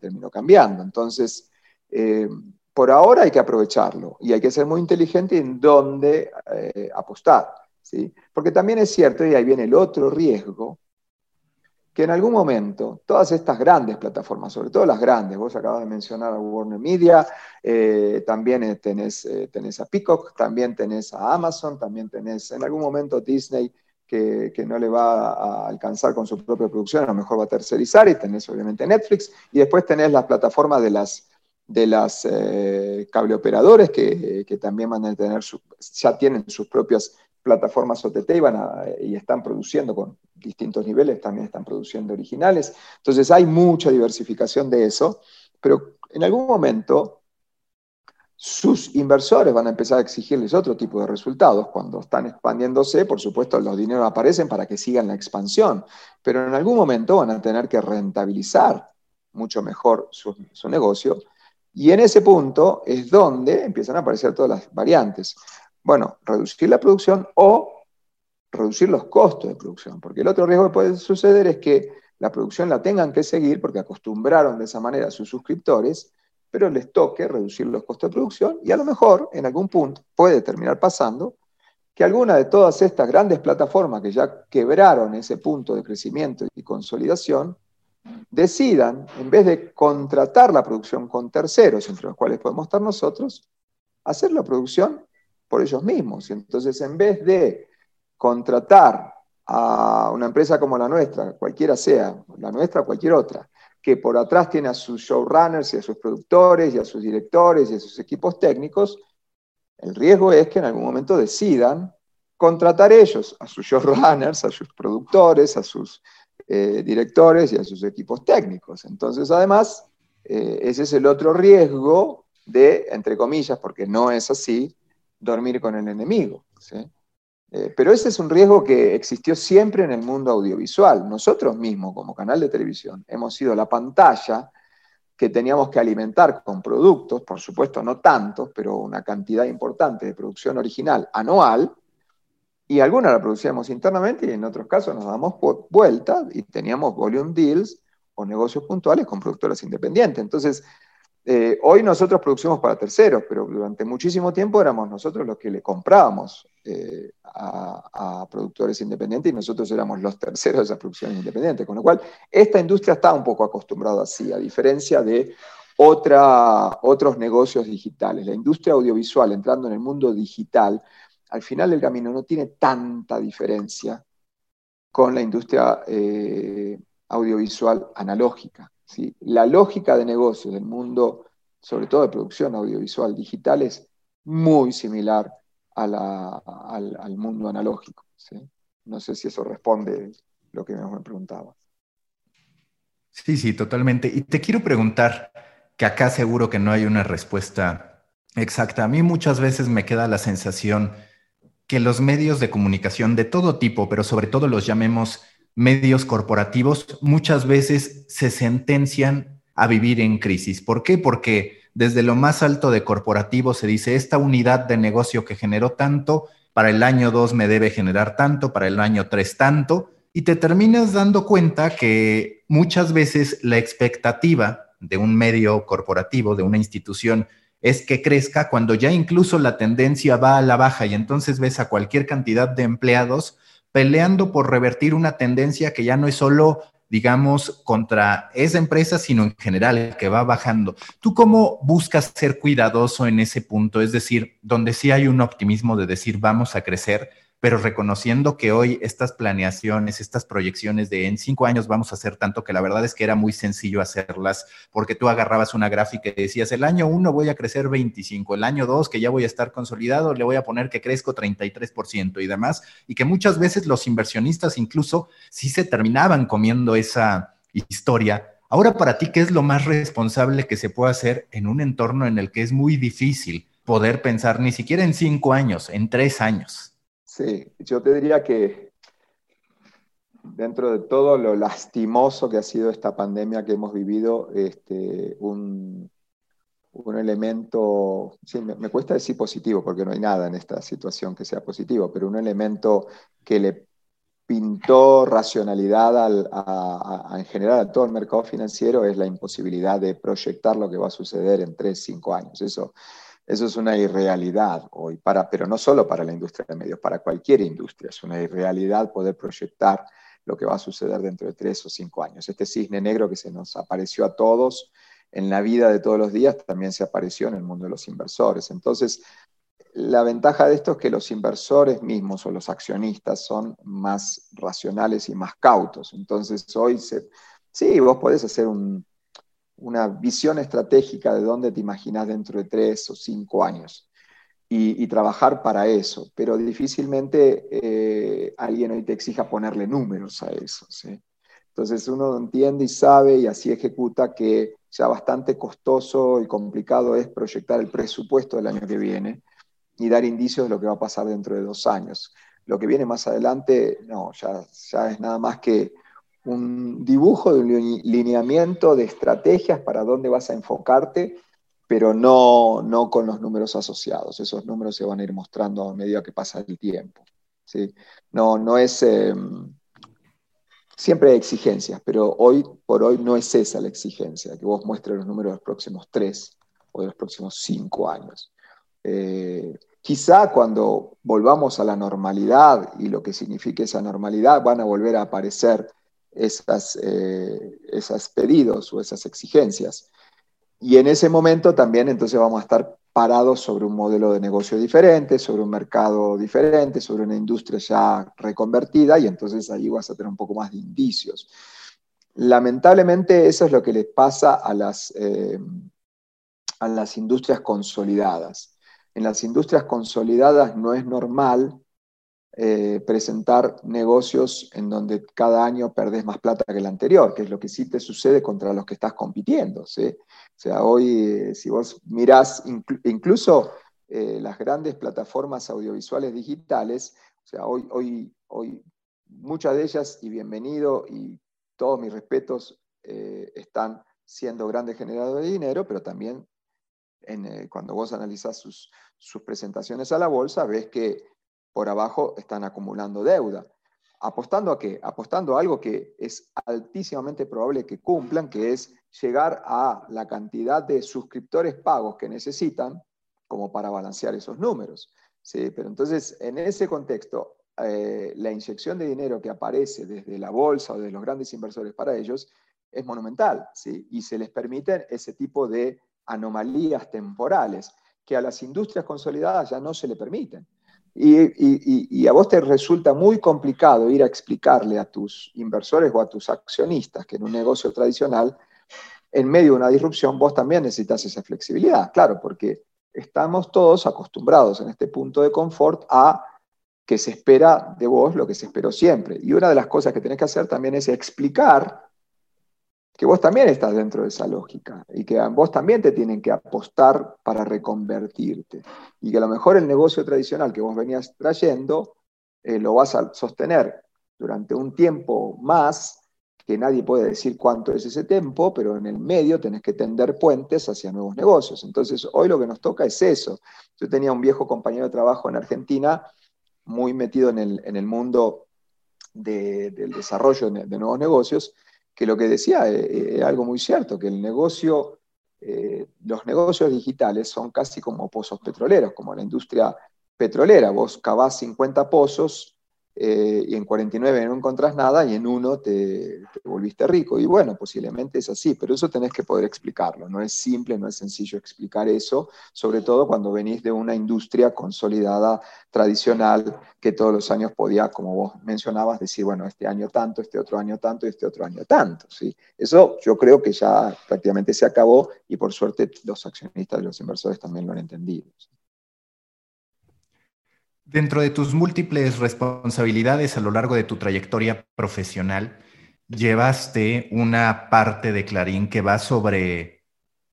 Speaker 1: terminó cambiando. Entonces, eh, por ahora hay que aprovecharlo y hay que ser muy inteligente en dónde eh, apostar. Porque también es cierto, y ahí viene el otro riesgo, que en algún momento todas estas grandes plataformas, sobre todo las grandes, vos acabas de mencionar a Warner Media, eh, también eh, tenés, eh, tenés, a Peacock, también tenés a Amazon, también tenés en algún momento Disney que, que, no le va a alcanzar con su propia producción, a lo mejor va a tercerizar, y tenés obviamente Netflix, y después tenés las plataformas de las de las cableoperadores que, que, también van a tener ya tienen sus propias plataformas OTT y, van y están produciendo con distintos niveles, también están produciendo originales. Entonces hay mucha diversificación de eso, pero en algún momento sus inversores van a empezar a exigirles otro tipo de resultados. Cuando están expandiéndose, por supuesto, los dineros aparecen para que sigan la expansión, pero en algún momento van a tener que rentabilizar mucho mejor su, su negocio. Y en ese punto es donde empiezan a aparecer todas las variantes. Bueno, reducir la producción o reducir los costos de producción, porque el otro riesgo que puede suceder es que la producción la tengan que seguir porque acostumbraron de esa manera a sus suscriptores, pero les toque reducir los costos de producción y a lo mejor en algún punto puede terminar pasando que alguna de todas estas grandes plataformas que ya quebraron ese punto de crecimiento y consolidación, decidan, en vez de contratar la producción con terceros, entre los cuales podemos estar nosotros, hacer la producción por ellos mismos. Entonces, en vez de contratar a una empresa como la nuestra, cualquiera sea, la nuestra o cualquier otra, que por atrás tiene a sus showrunners y a sus productores y a sus directores y a sus equipos técnicos, el riesgo es que en algún momento decidan contratar ellos a sus showrunners, a sus productores, a sus eh, directores y a sus equipos técnicos. Entonces, además, eh, ese es el otro riesgo de, entre comillas, porque no es así, dormir con el enemigo. Eh, pero ese es un riesgo que existió siempre en el mundo audiovisual. Nosotros mismos, como canal de televisión, hemos sido la pantalla que teníamos que alimentar con productos, por supuesto no tantos, pero una cantidad importante de producción original anual, y algunas la producíamos internamente y en otros casos nos damos vuelta y teníamos volume deals o negocios puntuales con productoras independientes. Entonces, eh, hoy nosotros producimos para terceros, pero durante muchísimo tiempo éramos nosotros los que le comprábamos eh, a, productores independientes y nosotros éramos los terceros de esas producciones independientes. Con lo cual, esta industria está un poco acostumbrada así, a diferencia de otros negocios digitales. La industria audiovisual entrando en el mundo digital al final del camino no tiene tanta diferencia con la industria eh, audiovisual analógica. ¿Sí? La lógica de negocio del mundo, sobre todo de producción audiovisual digital, es muy similar al, mundo analógico. No sé si eso responde lo que me preguntaba.
Speaker 2: Sí, sí, totalmente. Y te quiero preguntar, que acá seguro que no hay una respuesta exacta. A mí muchas veces me queda la sensación que los medios de comunicación de todo tipo, pero sobre todo los llamemos medios corporativos, muchas veces se sentencian a vivir en crisis. ¿Por qué? Porque desde lo más alto de corporativo se dice, esta unidad de negocio que generó tanto, para el año 2 me debe generar tanto, para el año 3 tanto, y te terminas dando cuenta que muchas veces la expectativa de un medio corporativo, de una institución, es que crezca cuando ya incluso la tendencia va a la baja y entonces ves a cualquier cantidad de empleados peleando por revertir una tendencia que ya no es solo, digamos, contra esa empresa, sino en general, que va bajando. ¿Tú cómo buscas ser cuidadoso en ese punto? Es decir, donde sí hay un optimismo de decir vamos a crecer, pero reconociendo que hoy estas planeaciones, estas proyecciones de en cinco años vamos a hacer tanto, que la verdad es que era muy sencillo hacerlas, porque tú agarrabas una gráfica y decías, el año uno voy a crecer 25, el año dos que ya voy a estar consolidado, le voy a poner que crezco 33% y demás, y que muchas veces los inversionistas incluso sí se terminaban comiendo esa historia. Ahora, para ti, ¿qué es lo más responsable que se puede hacer en un entorno en el que es muy difícil poder pensar ni siquiera en cinco años, en tres años?
Speaker 1: Sí, yo te diría que dentro de todo lo lastimoso que ha sido esta pandemia que hemos vivido, este, un, elemento, sí, me, cuesta decir positivo porque no hay nada en esta situación que sea positivo, pero un elemento que le pintó racionalidad en general a todo el mercado financiero es la imposibilidad de proyectar lo que va a suceder en tres, cinco años. Eso eso es una irrealidad hoy, para, pero no solo para la industria de medios, para cualquier industria. Es una irrealidad poder proyectar lo que va a suceder dentro de tres o cinco años. Este cisne negro que se nos apareció a todos en la vida de todos los días también se apareció en el mundo de los inversores. Entonces, la ventaja de esto es que los inversores mismos o los accionistas son más racionales y más cautos. Entonces, hoy sí, vos podés hacer un, una visión estratégica de dónde te imaginas dentro de tres o cinco años y, trabajar para eso, pero difícilmente eh, alguien hoy te exija ponerle números a eso. Entonces uno entiende y sabe y así ejecuta que ya bastante costoso y complicado es proyectar el presupuesto del año que viene y dar indicios de lo que va a pasar dentro de dos años. Lo que viene más adelante, no, ya es nada más que un dibujo de un lineamiento de estrategias para dónde vas a enfocarte, pero no, no con los números asociados. Esos números se van a ir mostrando a medida que pasa el tiempo. ¿sí? No, no es... Em, siempre hay exigencias, pero hoy por hoy no es esa la exigencia, que vos muestres los números de los próximos tres o de los próximos cinco años. Eh, quizá cuando volvamos a la normalidad y lo que signifique esa normalidad, van a volver a aparecer esas, eh, esos pedidos o esas exigencias. Y en ese momento también entonces vamos a estar parados sobre un modelo de negocio diferente, sobre un mercado diferente, sobre una industria ya reconvertida y entonces ahí vas a tener un poco más de indicios. Lamentablemente eso es lo que les pasa a las, eh, a las industrias consolidadas. En las industrias consolidadas no es normal eh, presentar negocios en donde cada año perdés más plata que el anterior, que es lo que sí te sucede contra los que estás compitiendo. O sea, hoy, eh, si vos mirás incluso eh, las grandes plataformas audiovisuales digitales, o sea, hoy, hoy, hoy muchas de ellas, y bienvenido, y todos mis respetos, están siendo grandes generadores de dinero, pero también cuando vos analizás sus, sus presentaciones a la bolsa, ves que por abajo están acumulando deuda. ¿Apostando a qué? Apostando a algo que es altísimamente probable que cumplan, que es llegar a la cantidad de suscriptores pagos que necesitan como para balancear esos números. ¿sí? Pero entonces, en ese contexto, eh, la inyección de dinero que aparece desde la bolsa o de los grandes inversores para ellos es monumental, ¿sí? y se les permiten ese tipo de anomalías temporales que a las industrias consolidadas ya no se le permiten. Y, a vos te resulta muy complicado ir a explicarle a tus inversores o a tus accionistas que en un negocio tradicional, en medio de una disrupción, vos también necesitas esa flexibilidad, claro, porque estamos todos acostumbrados en este punto de confort a que se espera de vos lo que se esperó siempre. Y una de las cosas que tenés que hacer también es explicar que vos también estás dentro de esa lógica y que vos también te tienen que apostar para reconvertirte y que a lo mejor el negocio tradicional que vos venías trayendo eh, lo vas a sostener durante un tiempo más, que nadie puede decir cuánto es ese tiempo, pero en el medio tenés que tender puentes hacia nuevos negocios. Entonces, hoy lo que nos toca es eso. Yo tenía un viejo compañero de trabajo en Argentina, muy metido en el, mundo del desarrollo de nuevos negocios, que lo que decía es eh, eh, algo muy cierto, que el negocio, eh, los negocios digitales son casi como pozos petroleros, como la industria petrolera. Vos cavás 50 pozos eh, y en 49 no encontrás nada y en uno te, volviste rico. Y bueno, posiblemente es así, pero eso tenés que poder explicarlo. No es simple, no es sencillo explicar eso, sobre todo cuando venís de una industria consolidada, tradicional, que todos los años podía, como vos mencionabas, decir, bueno, este año tanto, este otro año tanto y este otro año tanto. ¿sí? Eso yo creo que ya prácticamente se acabó y por suerte los accionistas y los inversores también lo han entendido.
Speaker 2: Dentro de tus múltiples responsabilidades a lo largo de tu trayectoria profesional, llevaste una parte de Clarín que va sobre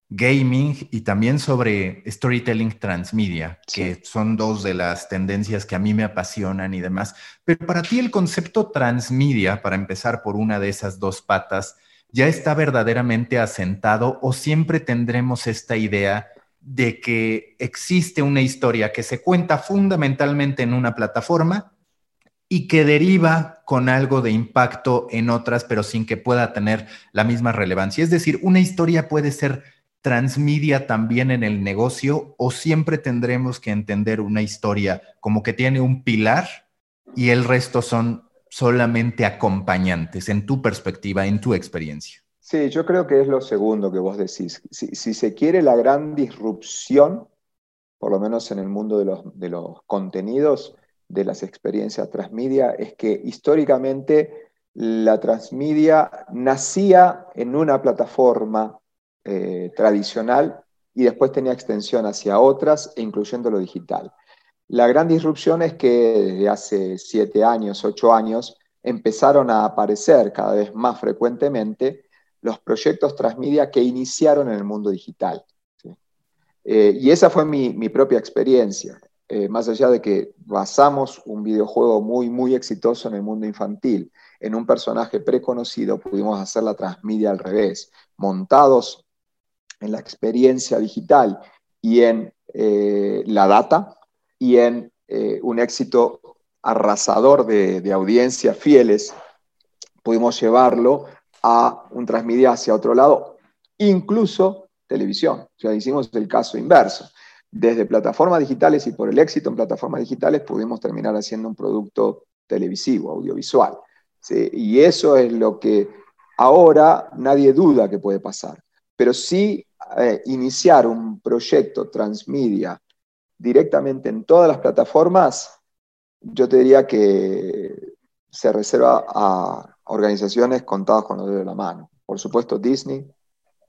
Speaker 2: gaming y también sobre storytelling transmedia, que son dos de las tendencias que a mí me apasionan y demás. Pero para ti el concepto transmedia, para empezar por una de esas dos patas, ¿ya está verdaderamente asentado o siempre tendremos esta idea de que existe una historia que se cuenta fundamentalmente en una plataforma y que deriva con algo de impacto en otras, pero sin que pueda tener la misma relevancia. Es decir, una historia puede ser transmedia también en el negocio o siempre tendremos que entender una historia como que tiene un pilar y el resto son solamente acompañantes en tu perspectiva, en tu experiencia.
Speaker 1: Sí, yo creo que es lo segundo que vos decís. Si, se quiere la gran disrupción, por lo menos en el mundo de los, contenidos, de las experiencias transmedia, es que históricamente la transmedia nacía en una plataforma eh, tradicional y después tenía extensión hacia otras, incluyendo lo digital. La gran disrupción es que desde hace siete años, ocho años, empezaron a aparecer cada vez más frecuentemente los proyectos transmedia que iniciaron en el mundo digital. Eh, y esa fue mi, propia experiencia, eh, más allá de que basamos un videojuego muy, muy exitoso en el mundo infantil en un personaje preconocido, pudimos hacer la transmedia al revés, montados en la experiencia digital y en eh, la data y en un éxito arrasador de, de audiencias fieles, pudimos llevarlo a un transmedia hacia otro lado, incluso televisión. O sea, hicimos el caso inverso. Desde plataformas digitales y por el éxito en plataformas digitales pudimos terminar haciendo un producto televisivo, audiovisual. Y eso es lo que ahora nadie duda que puede pasar. Pero sí eh, iniciar un proyecto transmedia directamente en todas las plataformas, yo te diría que se reserva a organizaciones contadas con los dedos de la mano. Por supuesto, Disney,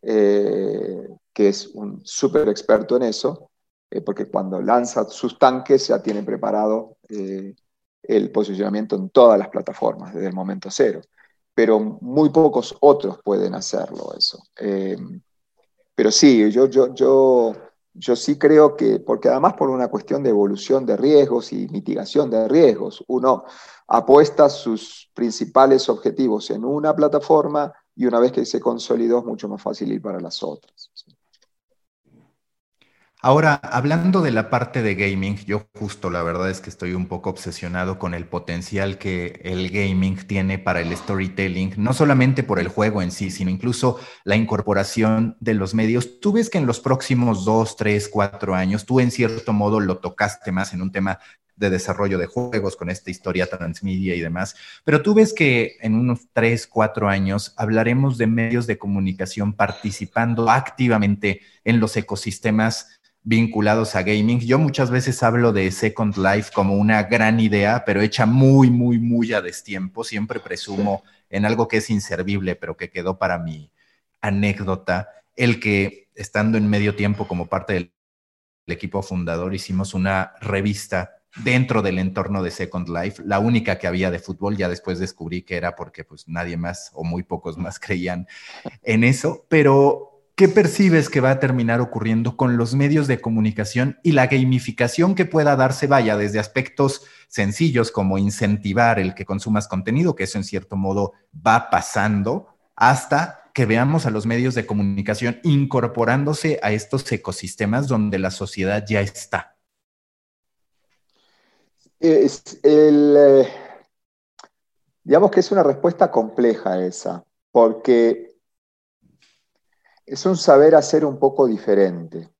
Speaker 1: eh, que es un súper experto en eso, eh, porque cuando lanza sus tanques ya tiene preparado eh, el posicionamiento en todas las plataformas desde el momento cero. Pero muy pocos otros pueden hacerlo eso. pero sí, yo, yo, yo, yo sí creo que, porque además por una cuestión de evolución de riesgos y mitigación de riesgos, uno apuesta sus principales objetivos en una plataforma y una vez que se consolidó es mucho más fácil ir para las otras.
Speaker 2: Ahora, hablando de la parte de gaming, yo justo la verdad es que estoy un poco obsesionado con el potencial que el gaming tiene para el storytelling, no solamente por el juego en sí, sino incluso la incorporación de los medios. Tú ves que en los próximos dos, tres, cuatro años, tú en cierto modo lo tocaste más en un tema de desarrollo de juegos con esta historia transmedia y demás, pero tú ves que en unos tres, cuatro años hablaremos de medios de comunicación participando activamente en los ecosistemas vinculados a gaming. Yo muchas veces hablo de Second Life como una gran idea, pero hecha muy, muy, muy a destiempo. Siempre presumo en algo que es inservible, pero que quedó para mi anécdota, el que estando en medio tiempo como parte del equipo fundador hicimos una revista dentro del entorno de Second Life, la única que había de fútbol, ya después descubrí que era porque pues nadie más o muy pocos más creían en eso, pero ¿qué percibes que va a terminar ocurriendo con los medios de comunicación y la gamificación que pueda darse, vaya, desde aspectos sencillos como incentivar el que consumas contenido, que eso en cierto modo va pasando, hasta que veamos a los medios de comunicación incorporándose a estos ecosistemas donde la sociedad ya está?
Speaker 1: Eh, digamos que es una respuesta compleja esa, porque es un saber hacer un poco diferente.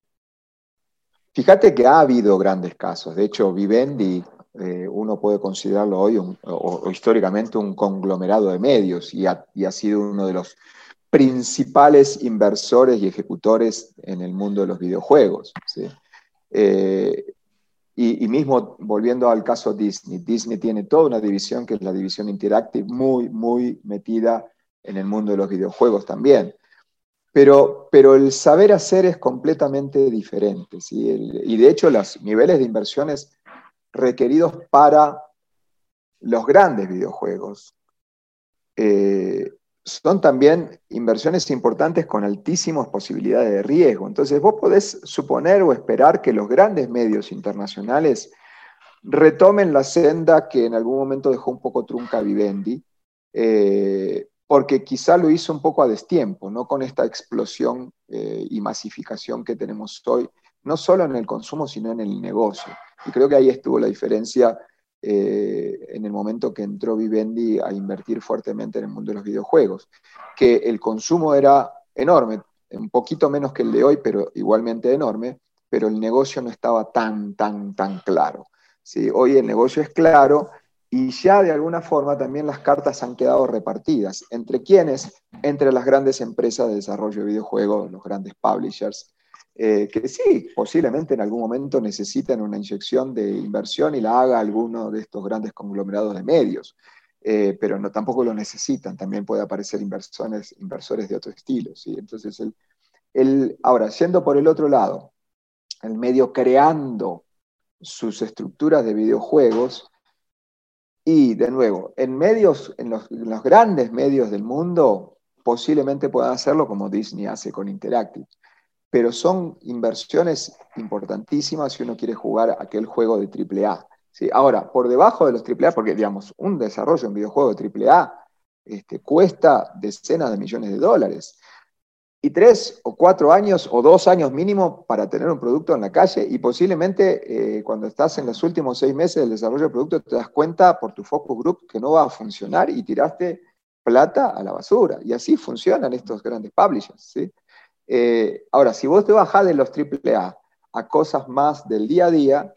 Speaker 1: Fíjate que ha habido grandes casos. De hecho, Vivendi, eh, uno puede considerarlo hoy o, históricamente un conglomerado de medios y ha, sido uno de los principales inversores y ejecutores en el mundo de los videojuegos. Eh, y, mismo volviendo al caso Disney, Disney tiene toda una división que es la división Interactive, muy, muy metida en el mundo de los videojuegos también. Pero, el saber hacer es completamente diferente. y de hecho los niveles de inversiones requeridos para los grandes videojuegos eh, son también inversiones importantes con altísimas posibilidades de riesgo. Entonces vos podés suponer o esperar que los grandes medios internacionales retomen la senda que en algún momento dejó un poco trunca Vivendi, eh, porque quizá lo hizo un poco a destiempo, no con esta explosión eh, y masificación que tenemos hoy, no solo en el consumo, sino en el negocio. Y creo que ahí estuvo la diferencia eh, en el momento que entró Vivendi a invertir fuertemente en el mundo de los videojuegos, que el consumo era enorme, un poquito menos que el de hoy, pero igualmente enorme, pero el negocio no estaba tan, tan, tan claro. ¿sí? Hoy el negocio es claro y ya de alguna forma también las cartas han quedado repartidas. ¿Entre quiénes? Entre las grandes empresas de desarrollo de videojuegos, los grandes publishers, eh, que sí, posiblemente en algún momento necesiten una inyección de inversión y la haga alguno de estos grandes conglomerados de medios, eh, pero no, tampoco lo necesitan, también puede aparecer inversores, inversores de otro estilo. ¿sí? Entonces, el, el, ahora, yendo por el otro lado, el medio creando sus estructuras de videojuegos, y de nuevo, en medios, en los, grandes medios del mundo, posiblemente puedan hacerlo como Disney hace con Interactive pero son inversiones importantísimas si uno quiere jugar aquel juego de AAA. ¿sí? Ahora, por debajo de los AAA, porque digamos, un desarrollo en videojuego de AAA este, cuesta decenas de millones de dólares. Y tres o cuatro años o dos años mínimo para tener un producto en la calle y posiblemente eh, cuando estás en los últimos seis meses del desarrollo del producto te das cuenta por tu focus group que no va a funcionar y tiraste plata a la basura. Y así funcionan estos grandes publishers. Eh, ahora, si vos te bajás de los AAA a cosas más del día a día,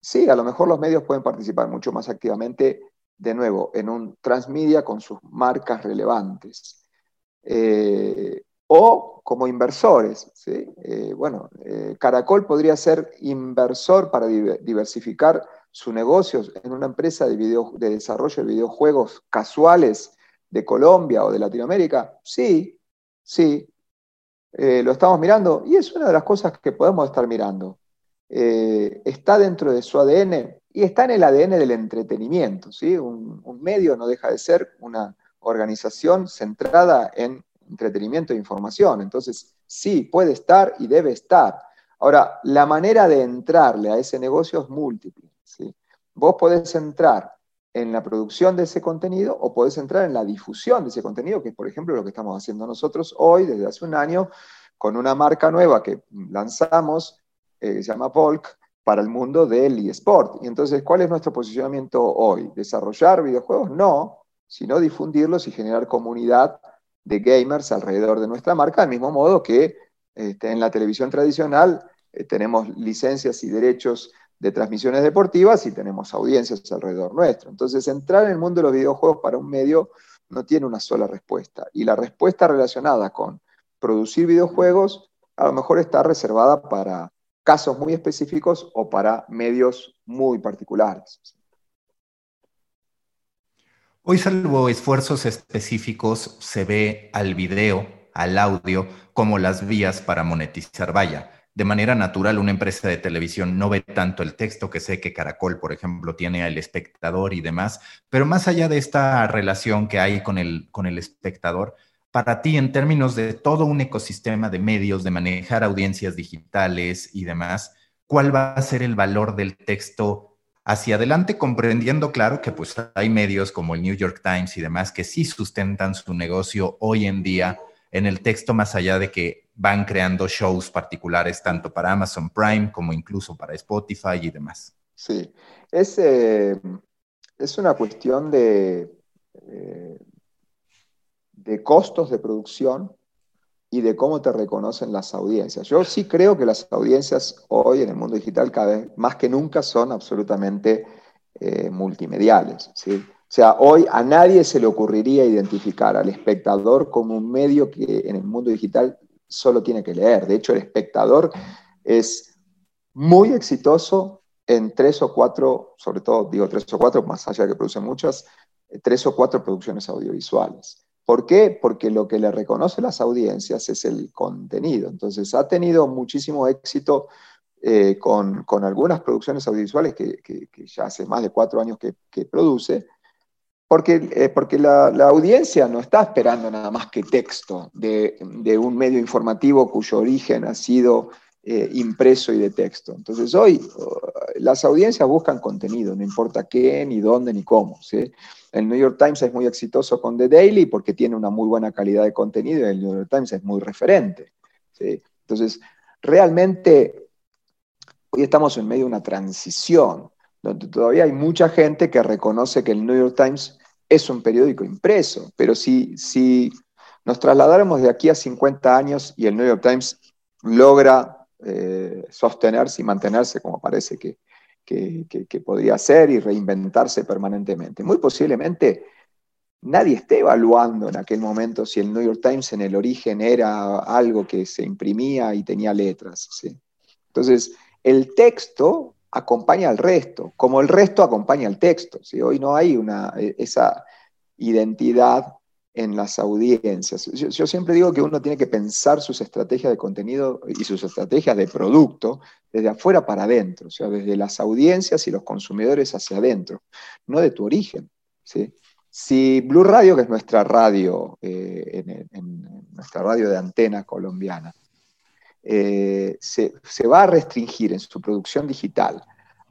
Speaker 1: sí, a lo mejor los medios pueden participar mucho más activamente, de nuevo, en un transmedia con sus marcas relevantes. Eh, o como inversores. Eh, bueno, Caracol podría ser inversor para diversificar su negocio en una empresa de, de desarrollo de videojuegos casuales de Colombia o de Latinoamérica. Sí, sí, eh, lo estamos mirando y es una de las cosas que podemos estar mirando. Eh, está dentro de su ADN y está en el ADN del entretenimiento. ¿sí? Un, medio no deja de ser una organización centrada en entretenimiento e información. Entonces, sí, puede estar y debe estar. Ahora, la manera de entrarle a ese negocio es múltiple. ¿sí? Vos podés entrar en la producción de ese contenido o podés entrar en la difusión de ese contenido, que es, por ejemplo, lo que estamos haciendo nosotros hoy, desde hace un año, con una marca nueva que lanzamos, eh, se llama Volk, para el mundo del eSport. Y entonces, ¿cuál es nuestro posicionamiento hoy? ¿Desarrollar videojuegos? No, sino difundirlos y generar comunidad de gamers alrededor de nuestra marca, del mismo modo que este, en la televisión tradicional eh, tenemos licencias y derechos de transmisiones deportivas y tenemos audiencias alrededor nuestro. Entonces, entrar en el mundo de los videojuegos para un medio no tiene una sola respuesta. Y la respuesta relacionada con producir videojuegos a lo mejor está reservada para casos muy específicos o para medios muy particulares.
Speaker 2: Hoy, salvo esfuerzos específicos, se ve al video, al audio, como las vías para monetizar. Vaya, de manera natural, una empresa de televisión no ve tanto el texto que sé que Caracol, por ejemplo, tiene al espectador y demás, pero más allá de esta relación que hay con el, con el espectador, para ti en términos de todo un ecosistema de medios, de manejar audiencias digitales y demás, ¿cuál va a ser el valor del texto hacia adelante, comprendiendo, claro, que pues hay medios como el New York Times y demás que sí sustentan su negocio hoy en día en el texto, más allá de que van creando shows particulares tanto para Amazon Prime como incluso para Spotify y demás.
Speaker 1: Sí, es, eh, es una cuestión de, eh, de costos de producción y de cómo te reconocen las audiencias. Yo sí creo que las audiencias hoy en el mundo digital cada vez más que nunca son absolutamente eh, multimediales. ¿sí? O sea, hoy a nadie se le ocurriría identificar al espectador como un medio que en el mundo digital solo tiene que leer. De hecho, el espectador es muy exitoso en tres o cuatro, sobre todo digo tres o cuatro, más allá de que producen muchas, eh, tres o cuatro producciones audiovisuales. ¿Por qué? Porque lo que le reconoce las audiencias es el contenido. Entonces, ha tenido muchísimo éxito eh, con, algunas producciones audiovisuales que, ya hace más de cuatro años que produce, porque, eh, porque la, audiencia no está esperando nada más que texto de, un medio informativo cuyo origen ha sido eh, impreso y de texto. Entonces hoy uh, las audiencias buscan contenido, no importa qué, ni dónde, ni cómo. El New York Times es muy exitoso con The Daily porque tiene una muy buena calidad de contenido y el New York Times es muy referente. Entonces, realmente hoy estamos en medio de una transición donde todavía hay mucha gente que reconoce que el New York Times es un periódico impreso, pero si, si nos trasladáramos de aquí a 50 años y el New York Times logra eh, sostenerse y mantenerse como parece que, que, podría ser y reinventarse permanentemente, muy posiblemente nadie esté evaluando en aquel momento si el New York Times en el origen era algo que se imprimía y tenía letras. Entonces, el texto acompaña al resto, como el resto acompaña al texto. ¿sí? Hoy no hay una, e, esa identidad en las audiencias. Yo, siempre digo que uno tiene que pensar sus estrategias de contenido y sus estrategias de producto desde afuera para adentro, o sea, desde las audiencias y los consumidores hacia adentro, no de tu origen. ¿sí? Si Blue Radio, que es nuestra radio, eh, nuestra radio de antena colombiana, eh, se, va a restringir en su producción digital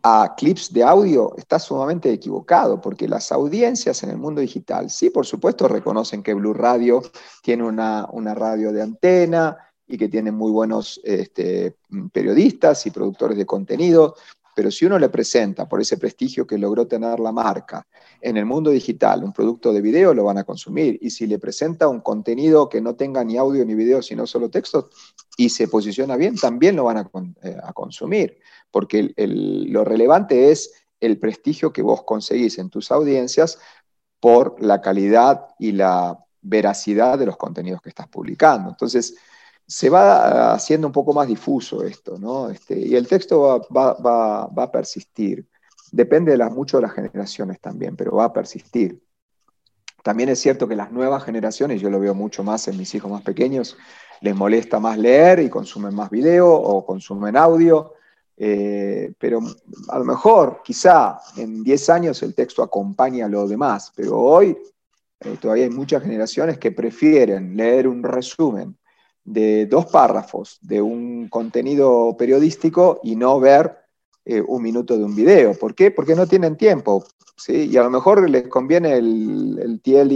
Speaker 1: a clips de audio, está sumamente equivocado, porque las audiencias en el mundo digital, sí, por supuesto, reconocen que Blue Radio tiene una, radio de antena y que tiene muy buenos este, periodistas y productores de contenido, pero si uno le presenta por ese prestigio que logró tener la marca en el mundo digital un producto de video, lo van a consumir. Y si le presenta un contenido que no tenga ni audio ni video, sino solo texto, y se posiciona bien, también lo van a, eh, consumir. Porque lo relevante es el prestigio que vos conseguís en tus audiencias por la calidad y la veracidad de los contenidos que estás publicando. Entonces, se va haciendo un poco más difuso esto, ¿no? Este, y el texto va, va a persistir. Depende de mucho de las generaciones también, pero va a persistir. También es cierto que las nuevas generaciones, yo lo veo mucho más en mis hijos más pequeños, les molesta más leer y consumen más video o consumen audio, eh, pero a lo mejor, quizá en 10 años el texto acompaña a lo demás, pero hoy eh, todavía hay muchas generaciones que prefieren leer un resumen de dos párrafos de un contenido periodístico y no ver eh, un minuto de un video. ¿Por qué? Porque no tienen tiempo. ¿sí? Y a lo mejor les conviene el, el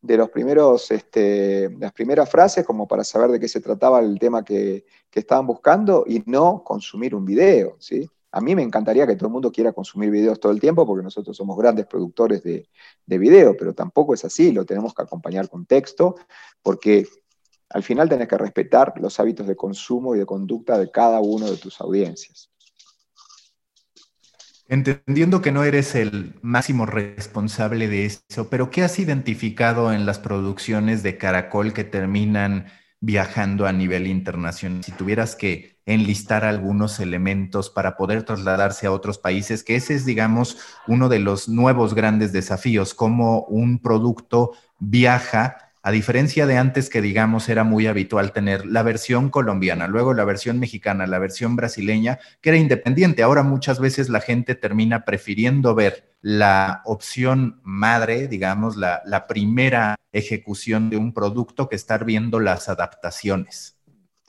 Speaker 1: de, los primeros, este, las primeras frases como para saber de qué se trataba el tema que, estaban buscando y no consumir un video. ¿sí? A mí me encantaría que todo el mundo quiera consumir videos todo el tiempo porque nosotros somos grandes productores de, de video, pero tampoco es así, lo tenemos que acompañar con texto porque al final tenés que respetar los hábitos de consumo y de conducta de cada uno de tus audiencias.
Speaker 2: Entendiendo que no eres el máximo responsable de eso, pero ¿qué has identificado en las producciones de Caracol que terminan viajando a nivel internacional? Si tuvieras que enlistar algunos elementos para poder trasladarse a otros países, que ese es, digamos, uno de los nuevos grandes desafíos, cómo un producto viaja a diferencia de antes que digamos era muy habitual tener la versión colombiana, luego la versión mexicana, la versión brasileña, que era independiente. Ahora muchas veces la gente termina prefiriendo ver la opción madre, digamos, la, primera ejecución de un producto que estar viendo las adaptaciones.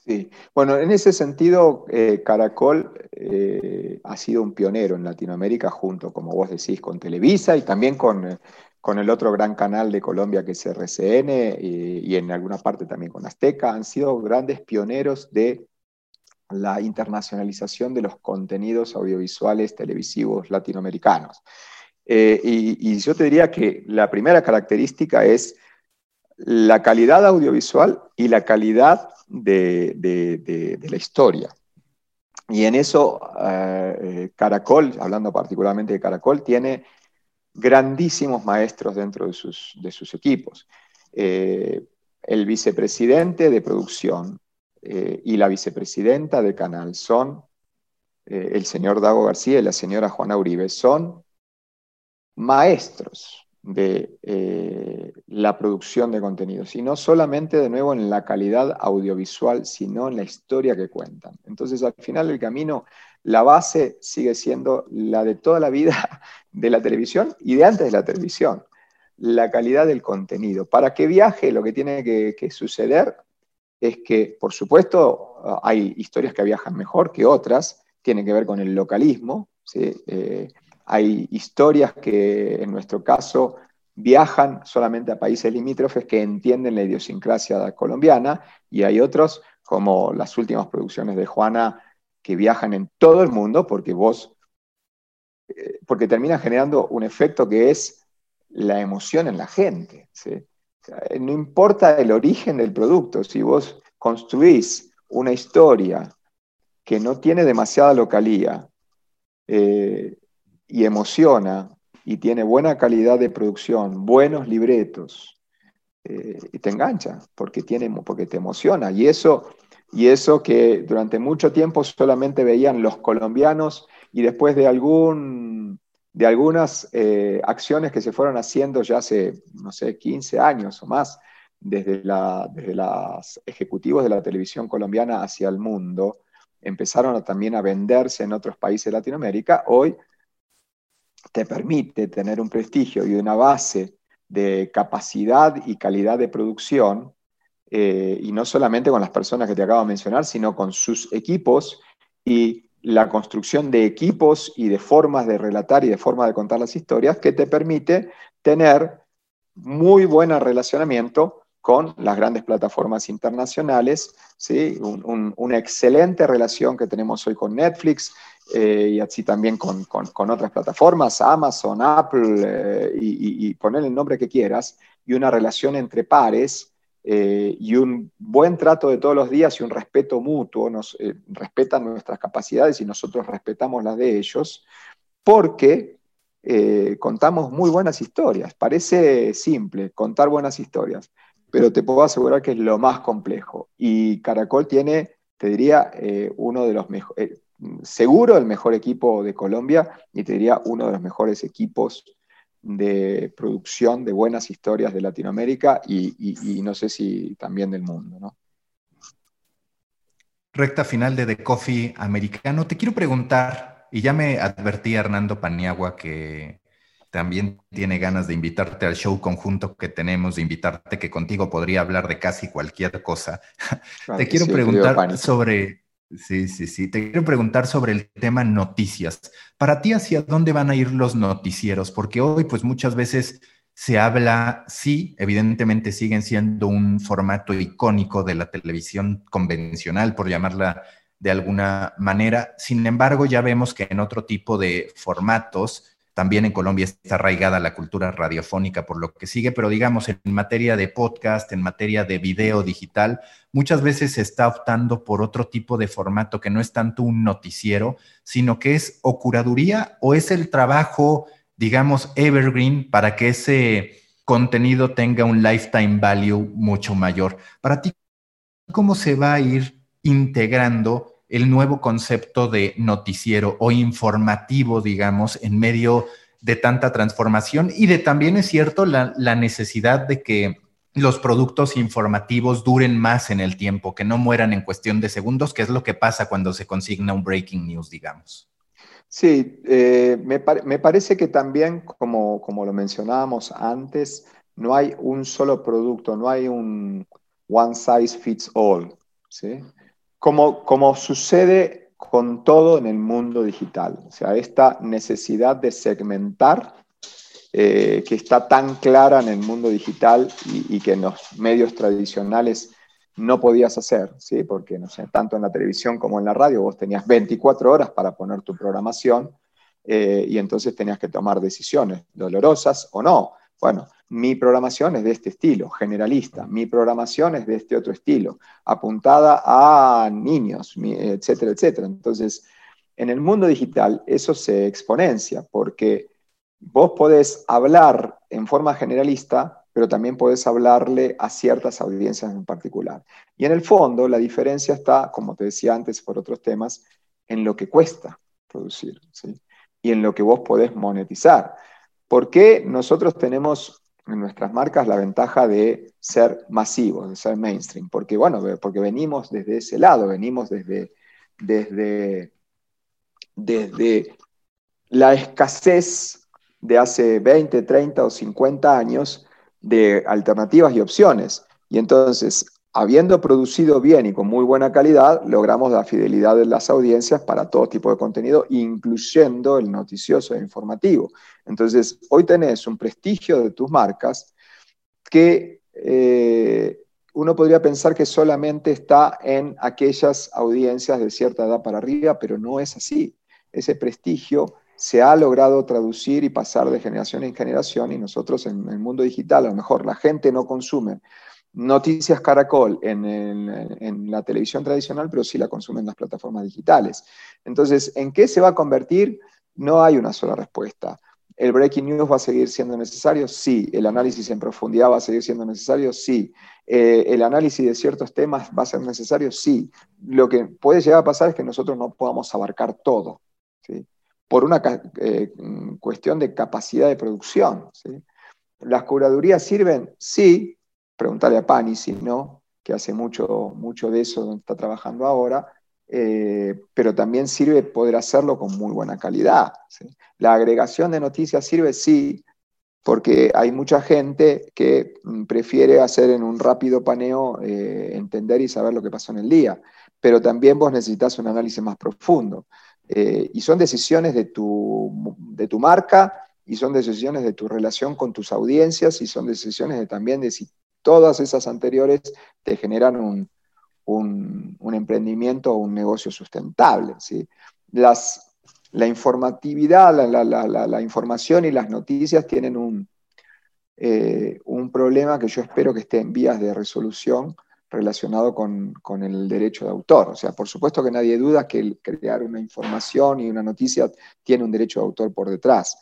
Speaker 1: Sí, bueno, en ese sentido, eh, Caracol eh, ha sido un pionero en Latinoamérica junto, como vos decís, con Televisa y también con, eh, con el otro gran canal de Colombia que es RCN y, en alguna parte también con Azteca, han sido grandes pioneros de la internacionalización de los contenidos audiovisuales televisivos latinoamericanos. Eh, y, yo te diría que la primera característica es la calidad audiovisual y la calidad de, la historia. Y en eso eh, eh, Caracol, hablando particularmente de Caracol, tiene grandísimos maestros dentro de sus, de sus equipos. Eh, el vicepresidente de producción eh, y la vicepresidenta de canal son eh, el señor Dago García y la señora Juana Uribe, son maestros de la producción de contenidos, y no solamente de nuevo en la calidad audiovisual, sino en la historia que cuentan. Entonces, al final el camino la base sigue siendo la de toda la vida de la televisión y de antes de la televisión, la calidad del contenido. Para que viaje lo que tiene que, suceder es que, por supuesto, hay historias que viajan mejor que otras, tienen que ver con el localismo, eh, hay historias que en nuestro caso viajan solamente a países limítrofes que entienden la idiosincrasia colombiana y hay otros, como las últimas producciones de Juana, que viajan en todo el mundo porque vos, eh, porque termina generando un efecto que es la emoción en la gente. no importa el origen del producto, si vos construís una historia que no tiene demasiada localía eh, y emociona y tiene buena calidad de producción, buenos libretos, eh, y te engancha porque, tiene, porque te emociona. Y eso y eso que durante mucho tiempo solamente veían los colombianos y después de, algún, de algunas eh, acciones que se fueron haciendo ya hace, no sé, 15 años o más, desde, la, desde los ejecutivos de la televisión colombiana hacia el mundo, empezaron también a venderse en otros países de Latinoamérica, hoy te permite tener un prestigio y una base de capacidad y calidad de producción eh, y no solamente con las personas que te acabo de mencionar, sino con sus equipos y la construcción de equipos y de formas de relatar y de formas de contar las historias que te permite tener muy buen relacionamiento con las grandes plataformas internacionales, ¿sí? una excelente relación que tenemos hoy con Netflix eh, y así también con, otras plataformas, Amazon, Apple, eh, y, y poner el nombre que quieras, y una relación entre pares eh, y un buen trato de todos los días y un respeto mutuo, nos eh, respetan nuestras capacidades y nosotros respetamos las de ellos, porque eh, contamos muy buenas historias. Parece simple contar buenas historias, pero te puedo asegurar que es lo más complejo. Y Caracol tiene, te diría, uno de los mejores, seguro el mejor equipo de Colombia y te diría uno de los mejores equipos de producción de buenas historias de Latinoamérica y, no sé si también del mundo, ¿no?
Speaker 2: Recta final de The Coffee americano. Te quiero preguntar, y ya me advertí Hernando Paniagua que también tiene ganas de invitarte al show conjunto que tenemos, de invitarte que contigo podría hablar de casi cualquier cosa. Te quiero preguntar sobre Sí, sí, sí. Te quiero preguntar sobre el tema noticias. Para ti, ¿hacia dónde van a ir los noticieros? Porque hoy, pues muchas veces se habla, sí, evidentemente siguen siendo un formato icónico de la televisión convencional, por llamarla de alguna manera. Sin embargo, ya vemos que en otro tipo de formatos, también en Colombia está arraigada la cultura radiofónica por lo que sigue, pero digamos en materia de podcast, en materia de video digital, muchas veces se está optando por otro tipo de formato que no es tanto un noticiero, sino que es o curaduría o es el trabajo, digamos, evergreen para que ese contenido tenga un lifetime value mucho mayor. Para ti, ¿cómo se va a ir integrando el nuevo concepto de noticiero o informativo, digamos, en medio de tanta transformación y de también es cierto la, la necesidad de que los productos informativos duren más en el tiempo, que no mueran en cuestión de segundos, que es lo que pasa cuando se consigna un breaking news, digamos.
Speaker 1: Sí, eh, me, parece que también, como, como lo mencionábamos antes, no hay un solo producto, no hay un one size fits all. ¿sí? Como, como sucede con todo en el mundo digital. O sea, esta necesidad de segmentar eh, que está tan clara en el mundo digital y, que en los medios tradicionales no podías hacer, ¿sí? porque no sé, tanto en la televisión como en la radio vos tenías 24 horas para poner tu programación eh, y entonces tenías que tomar decisiones, dolorosas o no. Bueno, mi programación es de este estilo, generalista, mi programación es de este otro estilo, apuntada a niños, etcétera, etcétera. Entonces, en el mundo digital eso se exponencia porque vos podés hablar en forma generalista, pero también podés hablarle a ciertas audiencias en particular. Y en el fondo, la diferencia está, como te decía antes por otros temas, en lo que cuesta producir y en lo que vos podés monetizar. ¿Por qué nosotros tenemos en nuestras marcas la ventaja de ser masivos, de ser mainstream? Porque, bueno, porque venimos desde ese lado, venimos desde, desde, desde la escasez de hace 20, 30 o 50 años de alternativas y opciones. Y entonces, habiendo producido bien y con muy buena calidad, logramos la fidelidad de las audiencias para todo tipo de contenido, incluyendo el noticioso e informativo. Entonces, hoy tenés un prestigio de tus marcas que eh, uno podría pensar que solamente está en aquellas audiencias de cierta edad para arriba, pero no es así. Ese prestigio se ha logrado traducir y pasar de generación en generación y nosotros en el mundo digital, a lo mejor la gente no consume noticias caracol en, la televisión tradicional, pero sí la consumen en las plataformas digitales. Entonces, ¿en qué se va a convertir? No hay una sola respuesta. ¿El breaking news va a seguir siendo necesario? Sí. ¿El análisis en profundidad va a seguir siendo necesario? Sí. Eh, ¿El análisis de ciertos temas va a ser necesario? Sí. Lo que puede llegar a pasar es que nosotros no podamos abarcar todo. ¿sí? por una eh, cuestión de capacidad de producción. ¿Las curadurías sirven? Sí, preguntarle a Pani si no, que hace mucho, mucho de eso donde está trabajando ahora, eh, pero también sirve poder hacerlo con muy buena calidad. La agregación de noticias sirve, sí, porque hay mucha gente que mm, prefiere hacer en un rápido paneo, eh, entender y saber lo que pasó en el día, pero también vos necesitas un análisis más profundo. Eh, y son decisiones de tu, de tu marca y son decisiones de tu relación con tus audiencias y son decisiones de, también de si todas esas anteriores te generan un, un, emprendimiento o un negocio sustentable. ¿sí? Las, la informatividad, la, la, la, información y las noticias tienen un, eh, un problema que yo espero que esté en vías de resolución relacionado con, el derecho de autor. O sea, por supuesto que nadie duda que el crear una información y una noticia tiene un derecho de autor por detrás,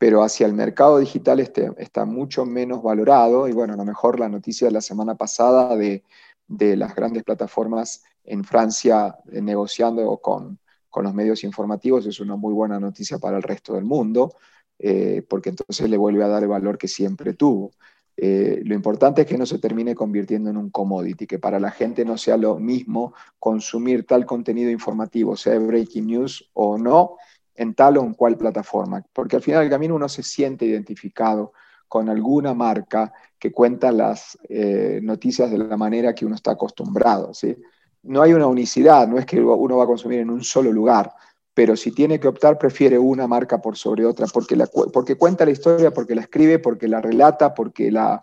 Speaker 1: pero hacia el mercado digital este, está mucho menos valorado y bueno, a lo mejor la noticia de la semana pasada de, las grandes plataformas en Francia eh, negociando con, los medios informativos es una muy buena noticia para el resto del mundo, eh, porque entonces le vuelve a dar el valor que siempre tuvo. Eh, lo importante es que no se termine convirtiendo en un commodity, que para la gente no sea lo mismo consumir tal contenido informativo, sea breaking news o no, en tal o en cual plataforma, porque al final del camino uno se siente identificado con alguna marca que cuenta las eh, noticias de la manera que uno está acostumbrado. ¿sí? No hay una unicidad, no es que uno va a consumir en un solo lugar, pero si tiene que optar, prefiere una marca por sobre otra, porque, porque cuenta la historia, porque la escribe, porque la relata, porque la,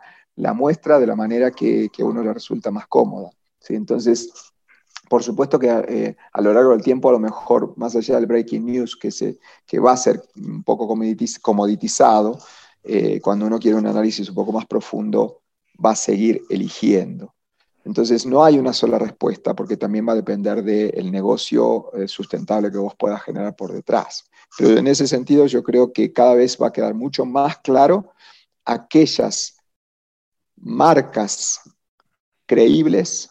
Speaker 1: muestra de la manera que, a uno le resulta más cómoda. ¿sí? Entonces, por supuesto que eh, a lo largo del tiempo, a lo mejor, más allá del breaking news, que, se, que va a ser un poco comoditizado, eh, cuando uno quiere un análisis un poco más profundo, va a seguir eligiendo. Entonces, no hay una sola respuesta porque también va a depender del negocio eh, sustentable que vos puedas generar por detrás. Pero en ese sentido, yo creo que cada vez va a quedar mucho más claro aquellas marcas creíbles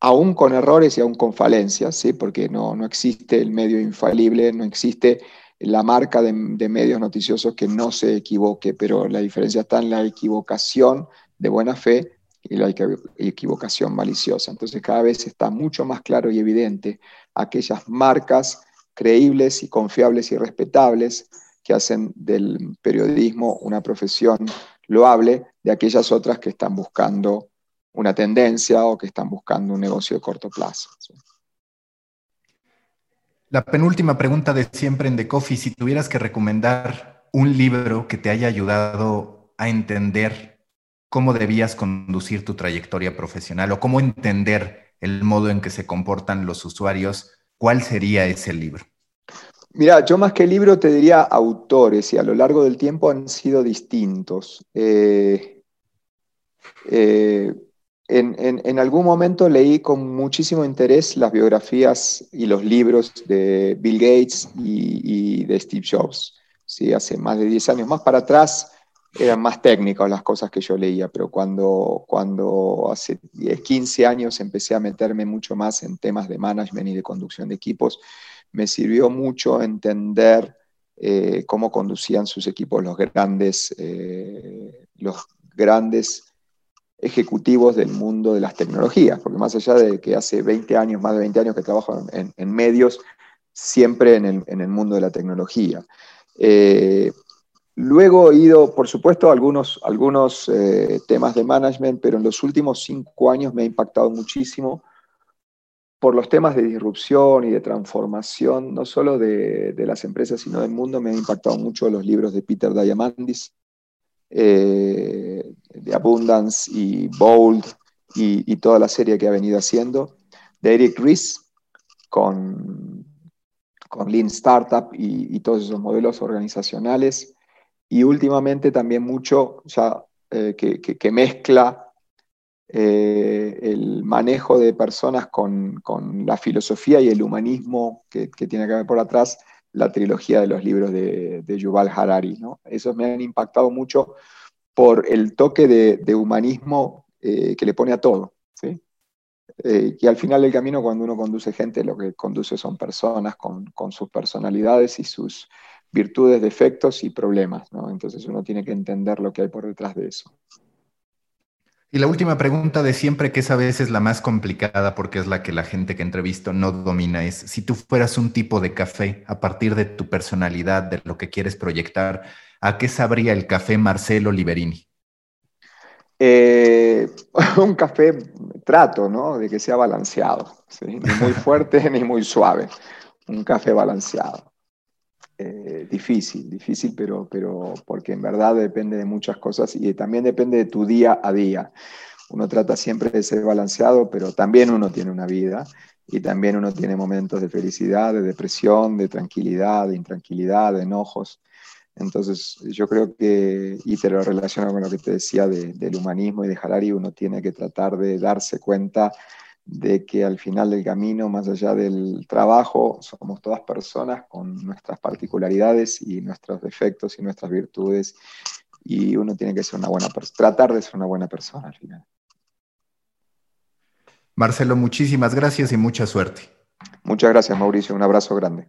Speaker 1: aún con errores y aún con falencias, ¿sí? porque no, no existe el medio infalible, no existe la marca de, medios noticiosos que no se equivoque, pero la diferencia está en la equivocación de buena fe y la equivocación maliciosa. Entonces cada vez está mucho más claro y evidente aquellas marcas creíbles y confiables y respetables que hacen del periodismo una profesión loable de aquellas otras que están buscando una tendencia o que están buscando un negocio de corto plazo.
Speaker 2: La penúltima pregunta de siempre en The Coffee, si tuvieras que recomendar un libro que te haya ayudado a entender cómo debías conducir tu trayectoria profesional o cómo entender el modo en que se comportan los usuarios, ¿cuál sería ese libro?
Speaker 1: Mira, yo más que libro te diría autores y a lo largo del tiempo han sido distintos. Eh, eh, en, algún momento leí con muchísimo interés las biografías y los libros de Bill Gates y, de Steve Jobs. ¿sí? Hace más de 10 años, más para atrás, eran más técnicas las cosas que yo leía, pero cuando, cuando hace 15 años empecé a meterme mucho más en temas de management y de conducción de equipos, me sirvió mucho entender eh, cómo conducían sus equipos los grandes, eh, los grandes ejecutivos del mundo de las tecnologías, porque más allá de que hace 20 años, más de 20 años que trabajo en, medios, siempre en el, mundo de la tecnología. Eh, luego he ido, por supuesto, a algunos, eh, temas de management, pero en los últimos cinco años me ha impactado muchísimo por los temas de disrupción y de transformación, no solo de, de las empresas, sino del mundo, me han impactado mucho los libros de Peter Diamandis, eh, de Abundance y Bold y, toda la serie que ha venido haciendo, de Eric Ries con, con Lean Startup y, todos esos modelos organizacionales, y últimamente también mucho ya eh, que, mezcla eh, el manejo de personas con, la filosofía y el humanismo que, tiene que ver por atrás la trilogía de los libros de, Yuval Harari. Esos me han impactado mucho por el toque de, humanismo eh, que le pone a todo. ¿sí? Eh, y al final del camino, cuando uno conduce gente, lo que conduce son personas con, sus personalidades y sus virtudes, defectos y problemas. Entonces uno tiene que entender lo que hay por detrás de eso.
Speaker 2: Y la última pregunta de siempre, que es a veces la más complicada porque es la que la gente que entrevisto no domina, es si tú fueras un tipo de café a partir de tu personalidad, de lo que quieres proyectar, ¿a qué sabría el café Marcelo Liberini?
Speaker 1: Eh, un café trato, ¿no? De que sea balanceado, ni muy fuerte ni muy suave. Un café balanceado. Eh, difícil, difícil, pero, pero porque en verdad depende de muchas cosas y también depende de tu día a día. Uno trata siempre de ser balanceado, pero también uno tiene una vida y también uno tiene momentos de felicidad, de depresión, de tranquilidad, de intranquilidad, de enojos. Entonces, yo creo que, y te lo relaciono con lo que te decía del humanismo y de Harari, uno tiene que tratar de darse cuenta de que al final del camino, más allá del trabajo, somos todas personas con nuestras particularidades y nuestros defectos y nuestras virtudes, y uno tiene que ser una buena tratar de ser una buena persona al final.
Speaker 2: Marcelo, muchísimas gracias y mucha suerte.
Speaker 1: Muchas gracias, Mauricio. Un abrazo grande.